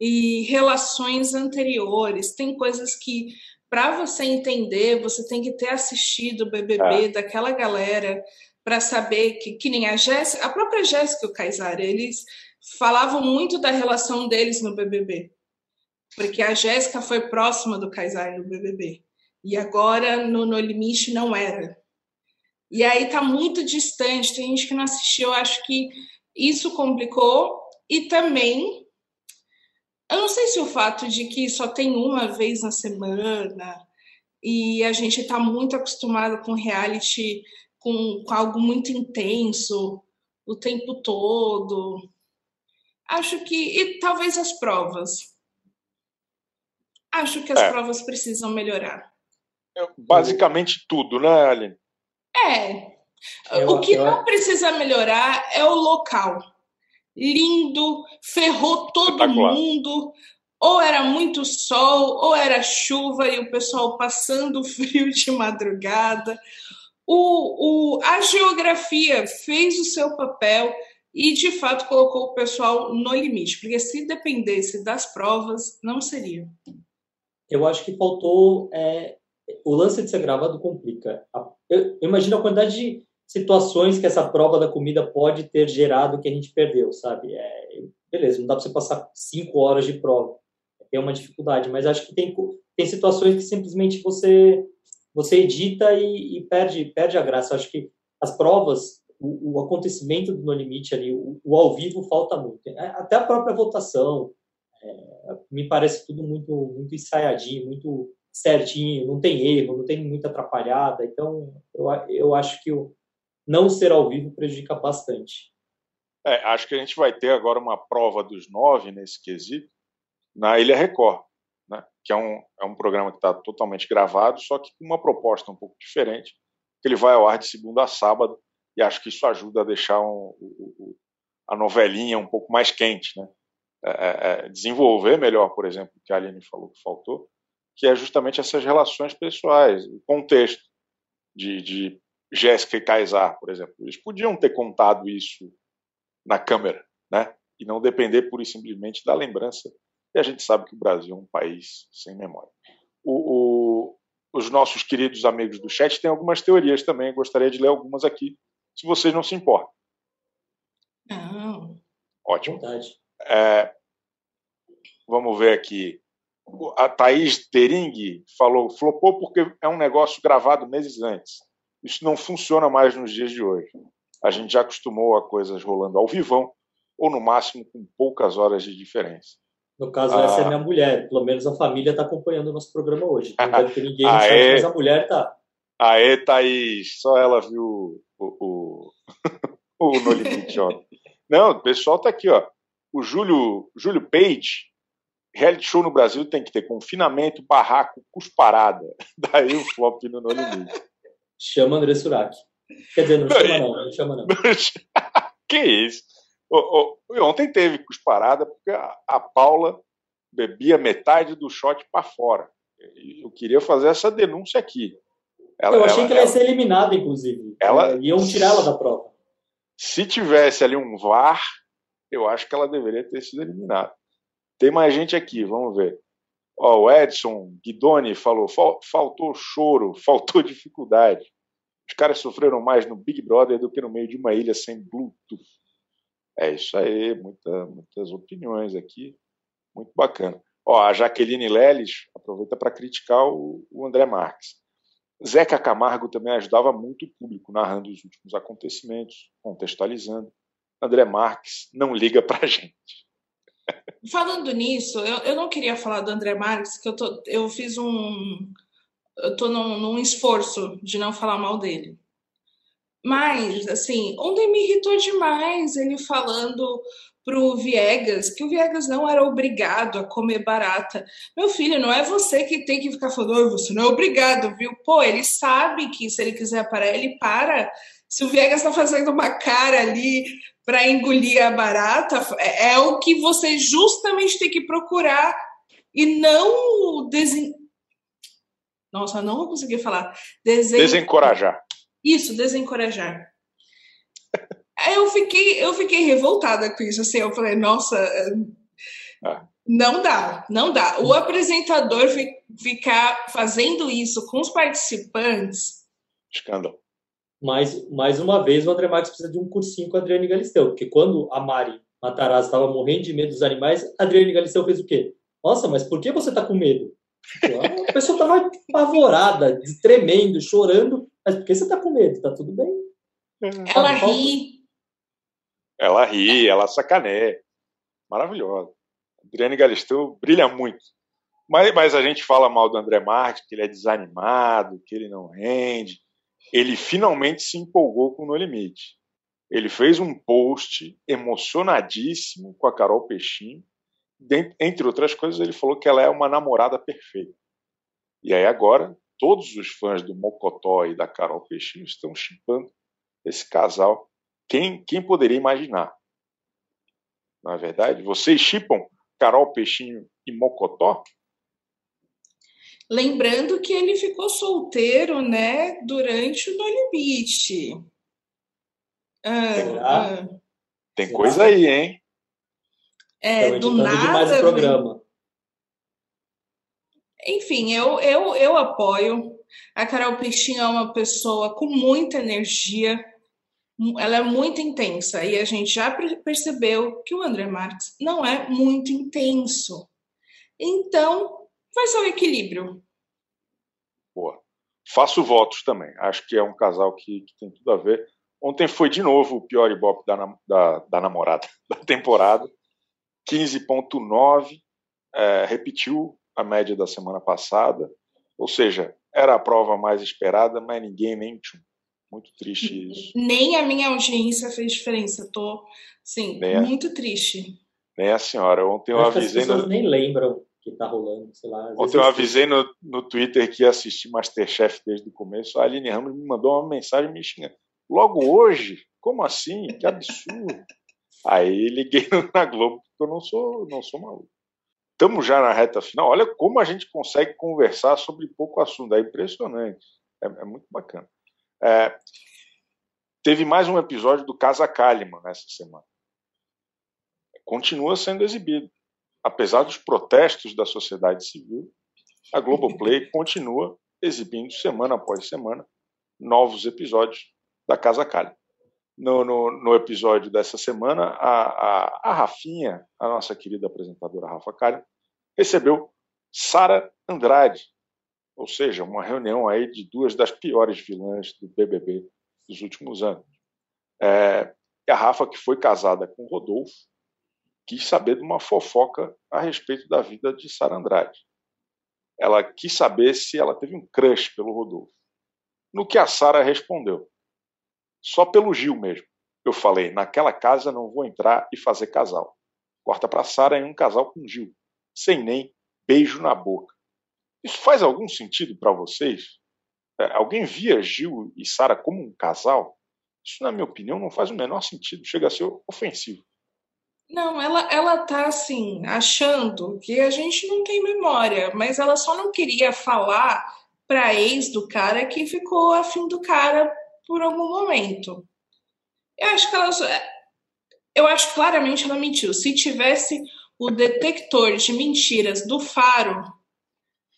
e relações anteriores, tem coisas que para você entender, você tem que ter assistido o BBB é. daquela galera para saber que, que nem a Jéssica, a própria Jéssica e o Kaysar, eles falavam muito da relação deles no BBB. Porque a Jéssica foi próxima do Kaysar no BBB. E agora no No Limite não era. E aí tá muito distante, tem gente que não assistiu, eu acho que isso complicou e também eu não sei se o fato de que só tem uma vez na semana e a gente está muito acostumado com reality, com, com, algo muito intenso o tempo todo. Acho que. E talvez as provas. Acho que as é. provas precisam melhorar. É basicamente tudo, né, Aline? É. Eu, o que eu... não precisa melhorar é o local lindo, ferrou todo mundo. Ou era muito sol, ou era chuva e o pessoal passando (laughs) frio de madrugada. O, o, a geografia fez o seu papel e, de fato, colocou o pessoal no limite, porque se dependesse das provas, não seria. Eu acho que faltou. É, o lance de ser gravado complica. Eu, imagino a quantidade de situações que essa prova da comida pode ter gerado que a gente perdeu, sabe? É, beleza, não dá para você passar cinco horas de prova. É uma dificuldade, mas acho que tem, tem situações que simplesmente você você edita e, e perde perde a graça. Acho que as provas, o, o acontecimento do No Limite ali, o, o, ao vivo falta muito. É, até a própria votação, é, me parece tudo muito muito ensaiadinho, muito certinho, não tem erro, não tem muita atrapalhada. Então, eu, eu acho que o não ser ao vivo prejudica bastante. É, acho que a gente vai ter agora uma prova dos nove nesse quesito na Ilha Record né, que é um, é um programa que está totalmente gravado, só que com uma proposta um pouco diferente, que ele vai ao ar de segunda a sábado, e acho que isso ajuda a deixar um, a novelinha um pouco mais quente, né? É, é, é, desenvolver melhor, por exemplo, o que a Aline falou que faltou, que é justamente essas relações pessoais, o contexto de, de Jéssica e Kaysar, por exemplo. Eles podiam ter contado isso na câmera, né? E não depender pura e simplesmente da lembrança e a gente sabe que o Brasil é um país sem memória. O, o, os nossos queridos amigos do chat têm algumas teorias também, gostaria de ler algumas aqui, se vocês não se importam. Não. Ótimo. É, vamos ver aqui. A Thaís Tering falou, flopou porque é um negócio gravado meses antes. Isso não funciona mais nos dias de hoje. A gente já acostumou a coisas rolando ao vivão, ou no máximo com poucas horas de diferença. No caso, ah. essa é minha mulher. Pelo menos a família está acompanhando o nosso programa hoje. (laughs) Não deve ter ninguém no chat, mas a mulher está. Aê, Thaís. Só ela viu o, o, o (laughs) No Limite ontem. Não, o pessoal está aqui, ó. O Júlio, Júlio Page, reality show no Brasil tem que ter confinamento, barraco, cusparada. (laughs) Daí o flop no No Limite. Chama André Surak. Quer dizer, não chama não, não chama não. (laughs) que isso? Ontem teve cusparada porque a, a Paula bebia metade do shot para fora. Eu queria fazer essa denúncia aqui. Ela, eu achei ela, que ela ia ser eliminada, inclusive. Ela, é, Iam tirar ela da prova. Se tivesse ali um VAR, eu acho que ela deveria ter sido eliminada. Tem mais gente aqui, vamos ver. Ó, o Edson Guidoni falou: faltou choro, (laughs) faltou dificuldade. Os caras sofreram mais no Big Brother do que no meio de uma ilha sem Bluetooth. É isso aí, muita, muitas opiniões aqui, muito bacana. Ó, a Jaqueline Leles aproveita para criticar o, o André Marques. Zeca Camargo também ajudava muito o público, narrando os últimos acontecimentos, contextualizando. André Marques não liga para (laughs) gente. Falando nisso, eu, eu não queria falar do André Marques, que eu, tô, eu fiz um. Eu estou num, num esforço de não falar mal dele. Mas, assim, ontem me irritou demais ele falando pro Viegas que o Viegas não era obrigado a comer barata. Meu filho, não é você que tem que ficar falando, você não é obrigado, viu? Pô, ele sabe que se ele quiser parar, ele para. Se o Viegas está fazendo uma cara ali para engolir a barata, é, é o que você justamente tem que procurar e não desen... Nossa, não vou conseguir falar. Desen... Desencorajar. Isso, desencorajar. eu fiquei, eu fiquei revoltada com isso. Assim, eu falei, nossa, ah. não dá, não dá. O apresentador ficar fazendo isso com os participantes. Escândalo. Mais, mais uma vez, o André Marques precisa de um cursinho com a Adriane Galisteu, porque quando a Mari Matarazzo estava morrendo de medo dos animais, a Adriane Galisteu fez o quê? Nossa, mas por que você está com medo? A (laughs) pessoa estava apavorada, tremendo, chorando, mas por que você tá com medo? Tá tudo bem. Ela ri. Ela ri, ela sacaneia. Maravilhosa. Adriane Galisteu brilha muito. Mas, mas a gente fala mal do André Marques, que ele é desanimado, que ele não rende. Ele finalmente se empolgou com o No Limite. Ele fez um post emocionadíssimo com a Carol Peixinho. Entre outras coisas, ele falou que ela é uma namorada perfeita. E aí agora todos os fãs do Mocotó e da Carol Peixinho estão chipando esse casal. Quem, quem poderia imaginar? na verdade? Vocês chipam Carol Peixinho e Mocotó? Lembrando que ele ficou solteiro, né, durante o No Limite. Ah, ah. Tem coisa aí, hein? É, do nada. Demais o programa. Enfim, eu, eu, eu apoio. A Carol Peixinho é uma pessoa com muita energia, ela é muito intensa e a gente já percebeu que o André Marques não é muito intenso. Então, vai ser o equilíbrio. Boa. Faço votos também. Acho que é um casal que, que tem tudo a ver. Ontem foi de novo o pior ibope da, da, da namorada (laughs) da temporada. 15,9. É, repetiu a média da semana passada. Ou seja, era a prova mais esperada, mas ninguém nem tchum. Muito triste isso. Nem a minha audiência fez diferença. Tô, sim, nem muito a, triste. Nem a senhora. Ontem eu, avisei. As pessoas no... nem lembram que tá rolando, sei lá. Ontem eu avisei no, no Twitter que ia assistir Masterchef desde o começo. A Aline Ramos me mandou uma mensagem me xingando. Logo hoje? Como assim? Que absurdo. Aí liguei (laughs) na Globo, porque eu não sou, não sou maluco. Estamos já na reta final. Olha como a gente consegue conversar sobre pouco assunto. É impressionante. É, é muito bacana. É, teve mais um episódio do Casa Kalimann nessa semana. Continua sendo exibido. Apesar dos protestos da sociedade civil, a Globoplay (laughs) continua exibindo semana após semana novos episódios da Casa Kalimann. No, no, no, episódio dessa semana, a, a, a, Rafinha, a nossa querida apresentadora Rafa Kalimann, recebeu Sara Andrade, ou seja, uma reunião aí de duas das piores vilãs do BBB dos últimos anos. É, a Rafa, que foi casada com Rodolfo, quis saber de uma fofoca a respeito da vida de Sara Andrade. Ela quis saber se ela teve um crush pelo Rodolfo. No que a Sara respondeu: só pelo Gil mesmo. Eu falei: naquela casa não vou entrar e fazer casal. Corta para Sara em um casal com Gil, sem nem beijo na boca. Isso faz algum sentido para vocês? É, alguém via Gil e Sara como um casal? Isso, na minha opinião, não faz o menor sentido, chega a ser ofensivo. Não, ela, ela tá assim, achando que a gente não tem memória, mas ela só não queria falar pra ex do cara que ficou afim do cara por algum momento. Eu acho que ela. Eu acho claramente ela mentiu. Se tivesse o detector de mentiras do Faro,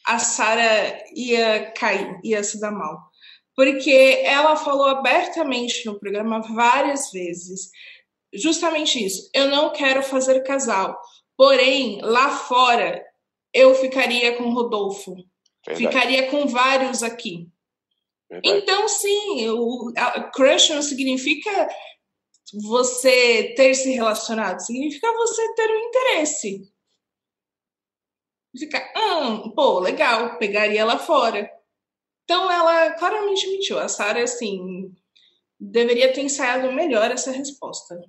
a Sara ia cair, ia se dar mal. Porque ela falou abertamente no programa várias vezes, justamente isso. Eu não quero fazer casal. Porém, lá fora, eu ficaria com Rodolfo. Verdade. Ficaria com vários aqui. Verdade. Então, sim, o crush não significa você ter se relacionado, significa você ter um interesse ficar, ah, pô, legal, pegaria ela fora. Então ela claramente mentiu. A Sarah, assim, deveria ter ensaiado melhor essa resposta.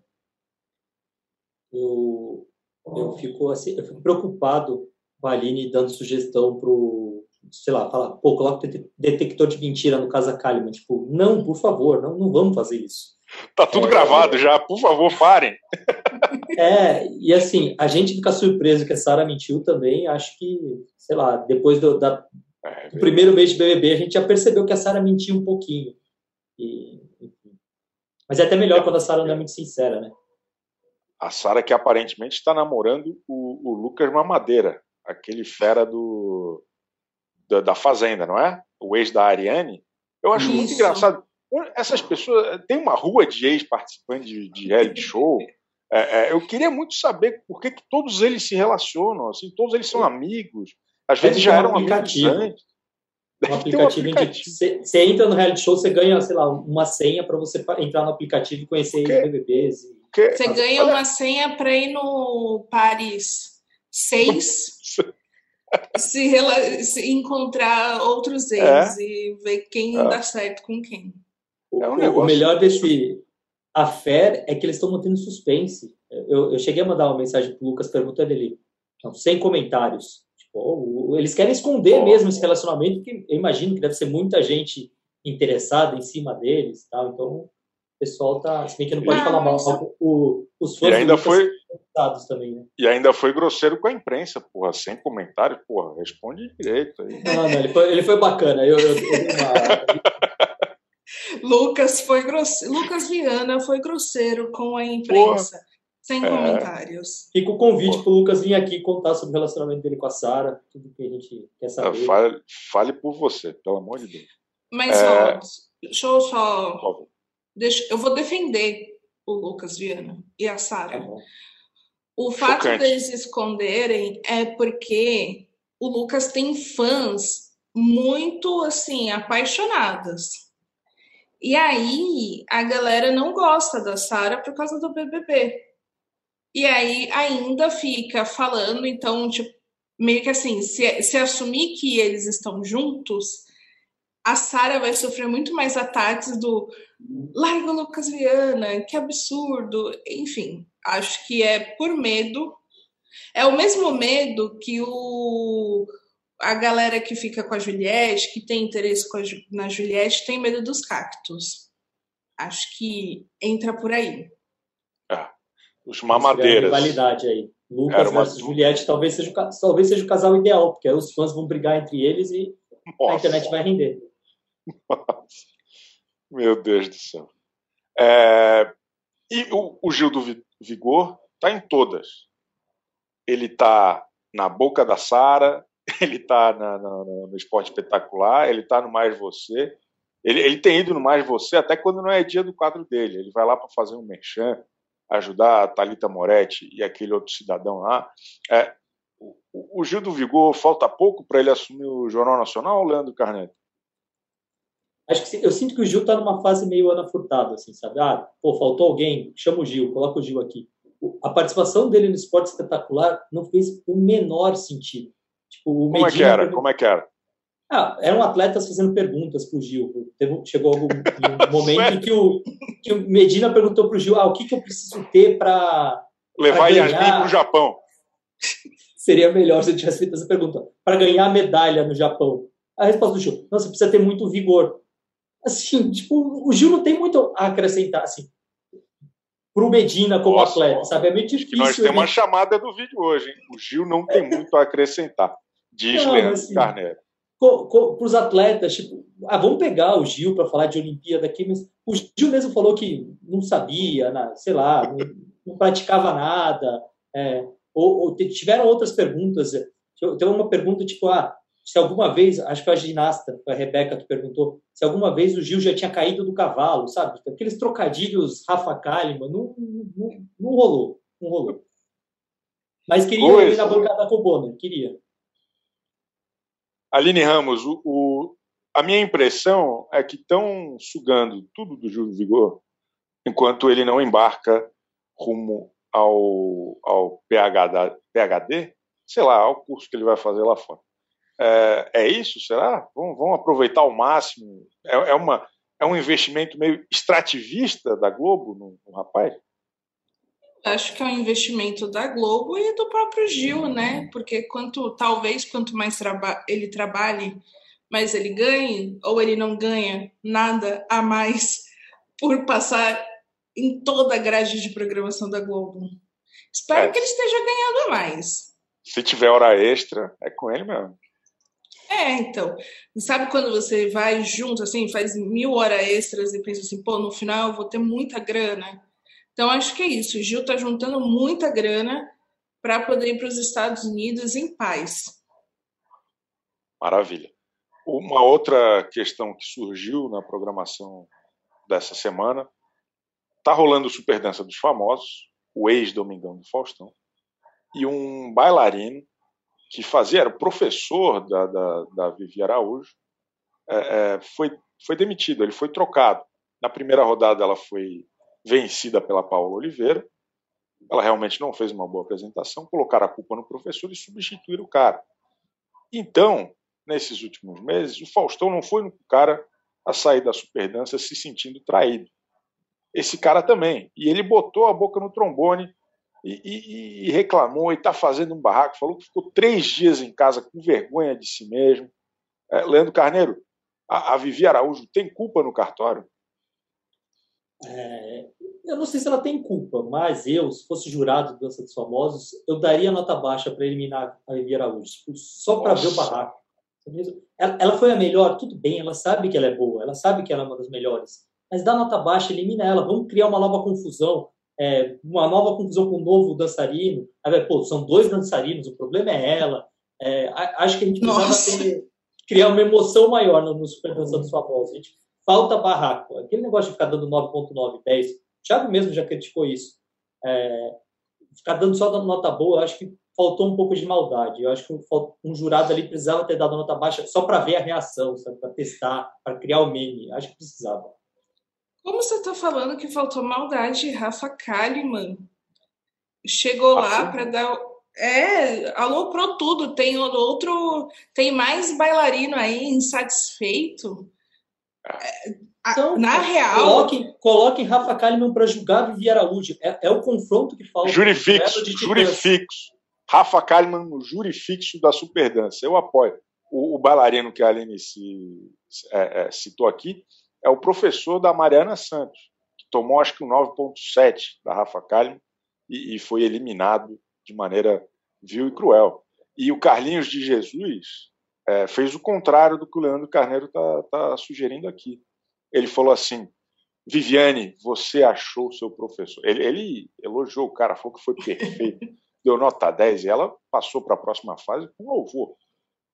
Eu, eu, fico, assim, eu fico preocupado com a Aline dando sugestão pro, sei lá, falar, pô, coloca detector de mentira no Casa Kalimann. Tipo, não, por favor, não, não vamos fazer isso. Tá tudo é, gravado já, por favor, parem. (laughs) É, e assim, a gente fica surpreso que a Sara mentiu também. Acho que, sei lá, depois do, da, é, do primeiro mês de BBB, a gente já percebeu que a Sara mentiu um pouquinho. E, Mas é até melhor quando a Sara não é muito sincera, né? A Sara que aparentemente está namorando o, o, Lucas Mamadeira, aquele fera do da, da Fazenda, não é? O ex da Ariane. Eu acho Isso. muito engraçado essas pessoas. Tem uma rua de ex-participantes de, de reality show. É, é, eu queria muito saber por que, que, todos eles se relacionam, assim, todos eles são amigos. Às vezes já eram amigos antes. Um (laughs) aplicativo, um aplicativo. você entra no reality show, você ganha, sei lá, uma senha para você entrar no aplicativo e conhecer Porque... BBBs. E... Você ganha uma senha para ir no Paris 6 (laughs) se, se, encontrar outros ex é? e ver quem é. dá certo com quem. É um o, o melhor desse affair é que eles estão mantendo suspense. Eu, eu cheguei a mandar uma mensagem pro Lucas perguntando ele, não, sem comentários. Tipo, eles querem esconder mesmo esse relacionamento, porque eu imagino que deve ser muita gente interessada em cima deles, tal. Então, pessoal tá, se bem que não pode não, falar mal, o, os fãs e ainda foi também, né? E ainda foi grosseiro com a imprensa, porra, sem comentário, porra, responde direito aí. Não, não, ele foi, ele foi bacana. Eu, eu, eu uma... (laughs) Lucas foi grosseiro, Lucas Viana foi grosseiro com a imprensa. Porra. Sem é. comentários. Fica o convite para o Lucas vir aqui contar sobre o relacionamento dele com a Sara, tudo que a gente quer saber. Fale, fale por você, pelo amor de Deus. Mas, é... ó, deixa eu só. Deixa, eu vou defender o Lucas Viana e a Sara. Tá o fato Chocante. deles esconderem é porque o Lucas tem fãs muito assim apaixonadas. E aí a galera não gosta da Sara por causa do BBB. E aí ainda fica falando, então, tipo, meio que assim, se, se assumir que eles estão juntos, a Sara vai sofrer muito mais ataques do larga o Lucas Viana, que absurdo. Enfim, acho que é por medo. É o mesmo medo que o a galera que fica com a Juliette, que tem interesse a, na Juliette, tem medo dos cactos. Acho que entra por aí. É. Os mamadeiras. Rivalidade aí. Lucas uma... versus Juliette talvez seja, talvez seja o casal ideal, porque aí os fãs vão brigar entre eles e Nossa. a internet vai render. Meu Deus do céu. É... E o, o Gil do Vigor está em todas. Ele está na boca da Sara, (laughs) ele está no Esporte Espetacular, ele está no Mais Você. Ele, ele tem ido no Mais Você até quando não é dia do quadro dele. Ele vai lá para fazer um merchan, ajudar a Thalita Moretti e aquele outro cidadão lá. É, o, o Gil do Vigor, falta pouco para ele assumir o Jornal Nacional, Leandro Carneto? Acho que eu sinto que o Gil está numa fase meio Ana Furtado, assim, sabe? Ah, pô, faltou alguém, chama o Gil, coloca o Gil aqui. A participação dele no esporte espetacular não fez o menor sentido. Tipo, o Como é que era? Como é que era? Ah, eram atletas fazendo perguntas para o Gil. Teve, chegou algum um (laughs) momento em que o, que o Medina perguntou para o Gil: ah, o que, que eu preciso ter para. Levar Yasmin para o Japão. (laughs) Seria melhor se eu tivesse feito essa pergunta. Para ganhar medalha no Japão. A resposta do Gil: não, você precisa ter muito vigor assim, tipo, o Gil não tem muito a acrescentar, assim, pro Medina como Nossa, atleta, sabe? É meio difícil. Nós temos uma chamada do vídeo hoje, hein? O Gil não tem muito a acrescentar, diz não, Leandro assim, Carneiro. Para os atletas, tipo, ah, vamos pegar o Gil para falar de Olimpíada aqui, mas o Gil mesmo falou que não sabia, sei lá, não, não praticava nada, é, ou, ou, tiveram outras perguntas. Tem uma pergunta tipo, ah, se alguma vez, acho que a ginasta, a Rebeca, tu perguntou, se alguma vez o Gil já tinha caído do cavalo, sabe? Aqueles trocadilhos Rafa Kalimann, não, não, não rolou, não rolou. Mas queria ir na bancada com o Bonner, queria. Aline Ramos, o, o, a minha impressão é que estão sugando tudo do Júlio Vigor enquanto ele não embarca rumo ao, ao PhD, PhD, sei lá, ao curso que ele vai fazer lá fora. É, é isso? Será? Vamos, vamos, aproveitar ao máximo? É, é, uma, é um investimento meio extrativista da Globo no, no rapaz? Acho que é um investimento da Globo e do próprio Gil, né? Porque quanto talvez quanto mais traba ele trabalhe, mais ele ganhe, ou ele não ganha nada a mais (laughs) por passar em toda a grade de programação da Globo. Espero é. que ele esteja ganhando mais. Se tiver hora extra, é com ele mesmo. É, então. Sabe quando você vai junto, assim, faz mil horas extras e pensa assim, pô, no final eu vou ter muita grana. Então acho que é isso. O Gil tá juntando muita grana para poder ir para os Estados Unidos em paz. Maravilha. Uma outra questão que surgiu na programação dessa semana tá rolando Super Dança dos Famosos, o ex-Domingão do Faustão, e um bailarino que fazia, era o professor da, da, da Vivi Araújo, é, é, foi, foi demitido, ele foi trocado. Na primeira rodada ela foi vencida pela Paula Oliveira, ela realmente não fez uma boa apresentação, colocaram a culpa no professor e substituíram o cara. Então, nesses últimos meses, o Faustão não foi o cara a sair da superdança se sentindo traído. Esse cara também. E ele botou a boca no trombone e, e, e reclamou e está fazendo um barraco, falou que ficou três dias em casa com vergonha de si mesmo. É, Leandro Carneiro, a, a Vivi Araújo tem culpa no cartório? É, eu não sei se ela tem culpa, mas eu, se fosse jurado do Dança dos Famosos, eu daria nota baixa para eliminar a Vivi Araújo, só para ver o barraco. Ela, ela, foi a melhor, tudo bem, ela sabe que ela é boa, ela sabe que ela é uma das melhores, mas dá nota baixa, elimina ela, vamos criar uma nova confusão, é, uma nova confusão com um novo dançarino. Aí, pô, são dois dançarinos, o problema é ela. É, acho que a gente precisava ter, criar uma emoção maior no, no Super Dança dos Famosos. A gente falta barraco. Aquele negócio de ficar dando 9.9, 10. O Thiago mesmo já criticou isso. É, ficar dando só dando nota boa, eu acho que faltou um pouco de maldade. Eu acho que um, um jurado ali precisava ter dado nota baixa só para ver a reação, para testar, para criar o meme. Eu acho que precisava. Como você está falando que faltou maldade, Rafa Kalimann chegou ah, lá para dar é, aloprou tudo. Tem outro, tem mais bailarino aí insatisfeito. Então, na real. Coloquem, coloquem Rafa Kalimann para julgar Vivi Araújo. É, é, o confronto que falta. Júri fixo. Júri fixo. Rafa Kalimann no júri fixo da Superdança. Eu apoio. O, o bailarino que a Aline se, é, é, citou aqui é o professor da Mariana Santos, que tomou acho que um 9,7 da Rafa Kalimann e, e foi eliminado de maneira vil e cruel. E o Carlinhos de Jesus é, fez o contrário do que o Leandro Carneiro está tá sugerindo aqui. Ele falou assim: Viviane, você achou o seu professor. Ele, ele elogiou o cara, falou que foi perfeito, (laughs) deu nota 10 e ela passou para a próxima fase com louvor.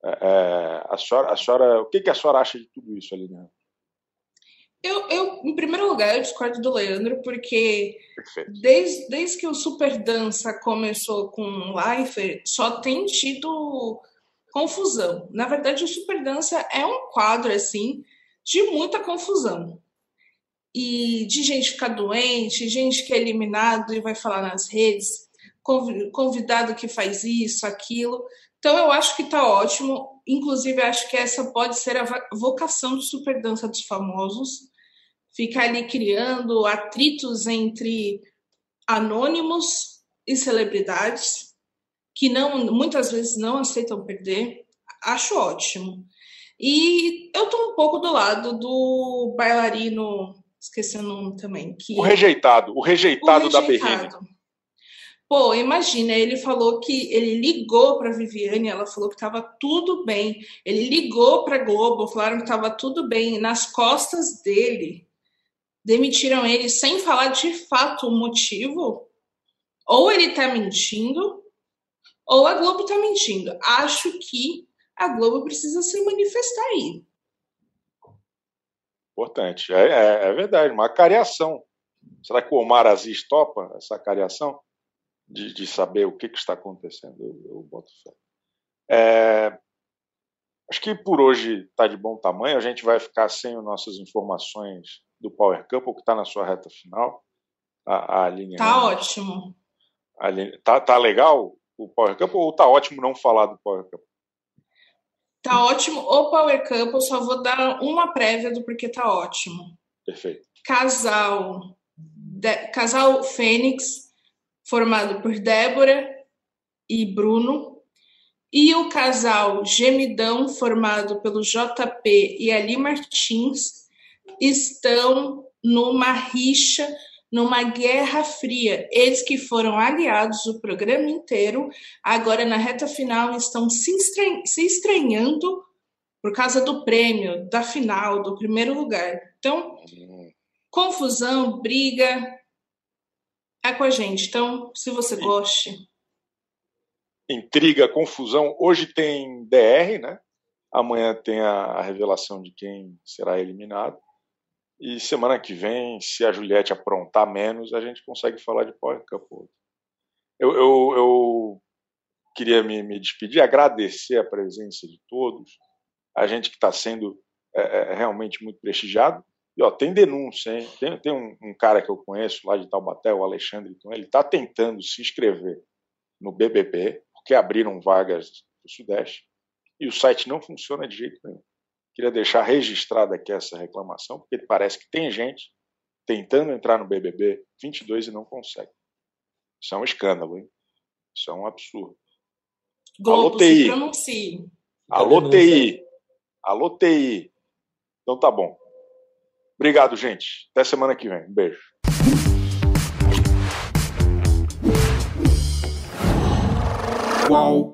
É, é, a, senhora, a senhora, o que, que a senhora acha de tudo isso, Aline? Eu, eu, em primeiro lugar, eu discordo do Leandro, porque desde, desde que o Super Dança começou com o Leifert, só tem tido confusão. Na verdade, o Super Dança é um quadro, assim, de muita confusão. E de gente ficar doente, gente que é eliminado e vai falar nas redes, convidado que faz isso, aquilo. Então, eu acho que está ótimo. Inclusive, acho que essa pode ser a vocação do Super Dança dos Famosos ficar ali criando atritos entre anônimos e celebridades que não muitas vezes não aceitam perder. Acho ótimo. E eu tô um pouco do lado do bailarino, esqueci o nome também, que o rejeitado, o rejeitado, o rejeitado. da Berrine. Pô, imagina, ele falou que ele ligou para Viviane, ela falou que estava tudo bem. Ele ligou para Globo, falaram que estava tudo bem. Nas costas dele, demitiram ele sem falar de fato o motivo. Ou ele está mentindo, ou a Globo está mentindo. Acho que a Globo precisa se manifestar aí. Importante. É, é, é verdade, uma cariação. Será que o Omar Aziz topa essa cariação? de, de saber o que, que está acontecendo. Eu, eu boto fé. É, acho que por hoje está de bom tamanho. A gente vai ficar sem as nossas informações do Power Couple, que está na sua reta final. A, a linha. Tá ótimo. A linha, tá, tá legal o Power Couple ou tá ótimo não falar do Power Couple? Tá ótimo o Power Couple, só vou dar uma prévia do porquê tá ótimo. Perfeito. Casal, de, casal Fênix formado por Débora e Bruno, e o casal Gemidão, formado pelo JP e Ali Martins, estão numa rixa, numa guerra fria. Eles que foram aliados o programa inteiro, agora na reta final estão se, estran se estranhando por causa do prêmio, da final, do primeiro lugar. Então, confusão, briga, é com a gente. Então, se você goste. Intriga, confusão. Hoje tem DR, né? Amanhã tem a, revelação de quem será eliminado. E semana que vem, se a Juliette aprontar menos, a gente consegue falar de Power Couple. Eu, eu, eu queria me, me, despedir, agradecer a presença de todos, a gente que está sendo é, é, realmente muito prestigiado. E ó, tem denúncia, hein? Tem, tem um, um, cara que eu conheço lá de Taubaté, o Alexandre, então ele está tentando se inscrever no BBB, porque abriram vagas no Sudeste, e o site não funciona de jeito nenhum. Queria deixar registrada aqui essa reclamação, porque parece que tem gente tentando entrar no BBB 22 e não consegue. Isso é um escândalo, hein? Isso é um absurdo. Globo, Alô, TI. Alô, TI. Alô, TI. Então tá bom. Obrigado, gente. Até semana que vem. Um beijo. Qual?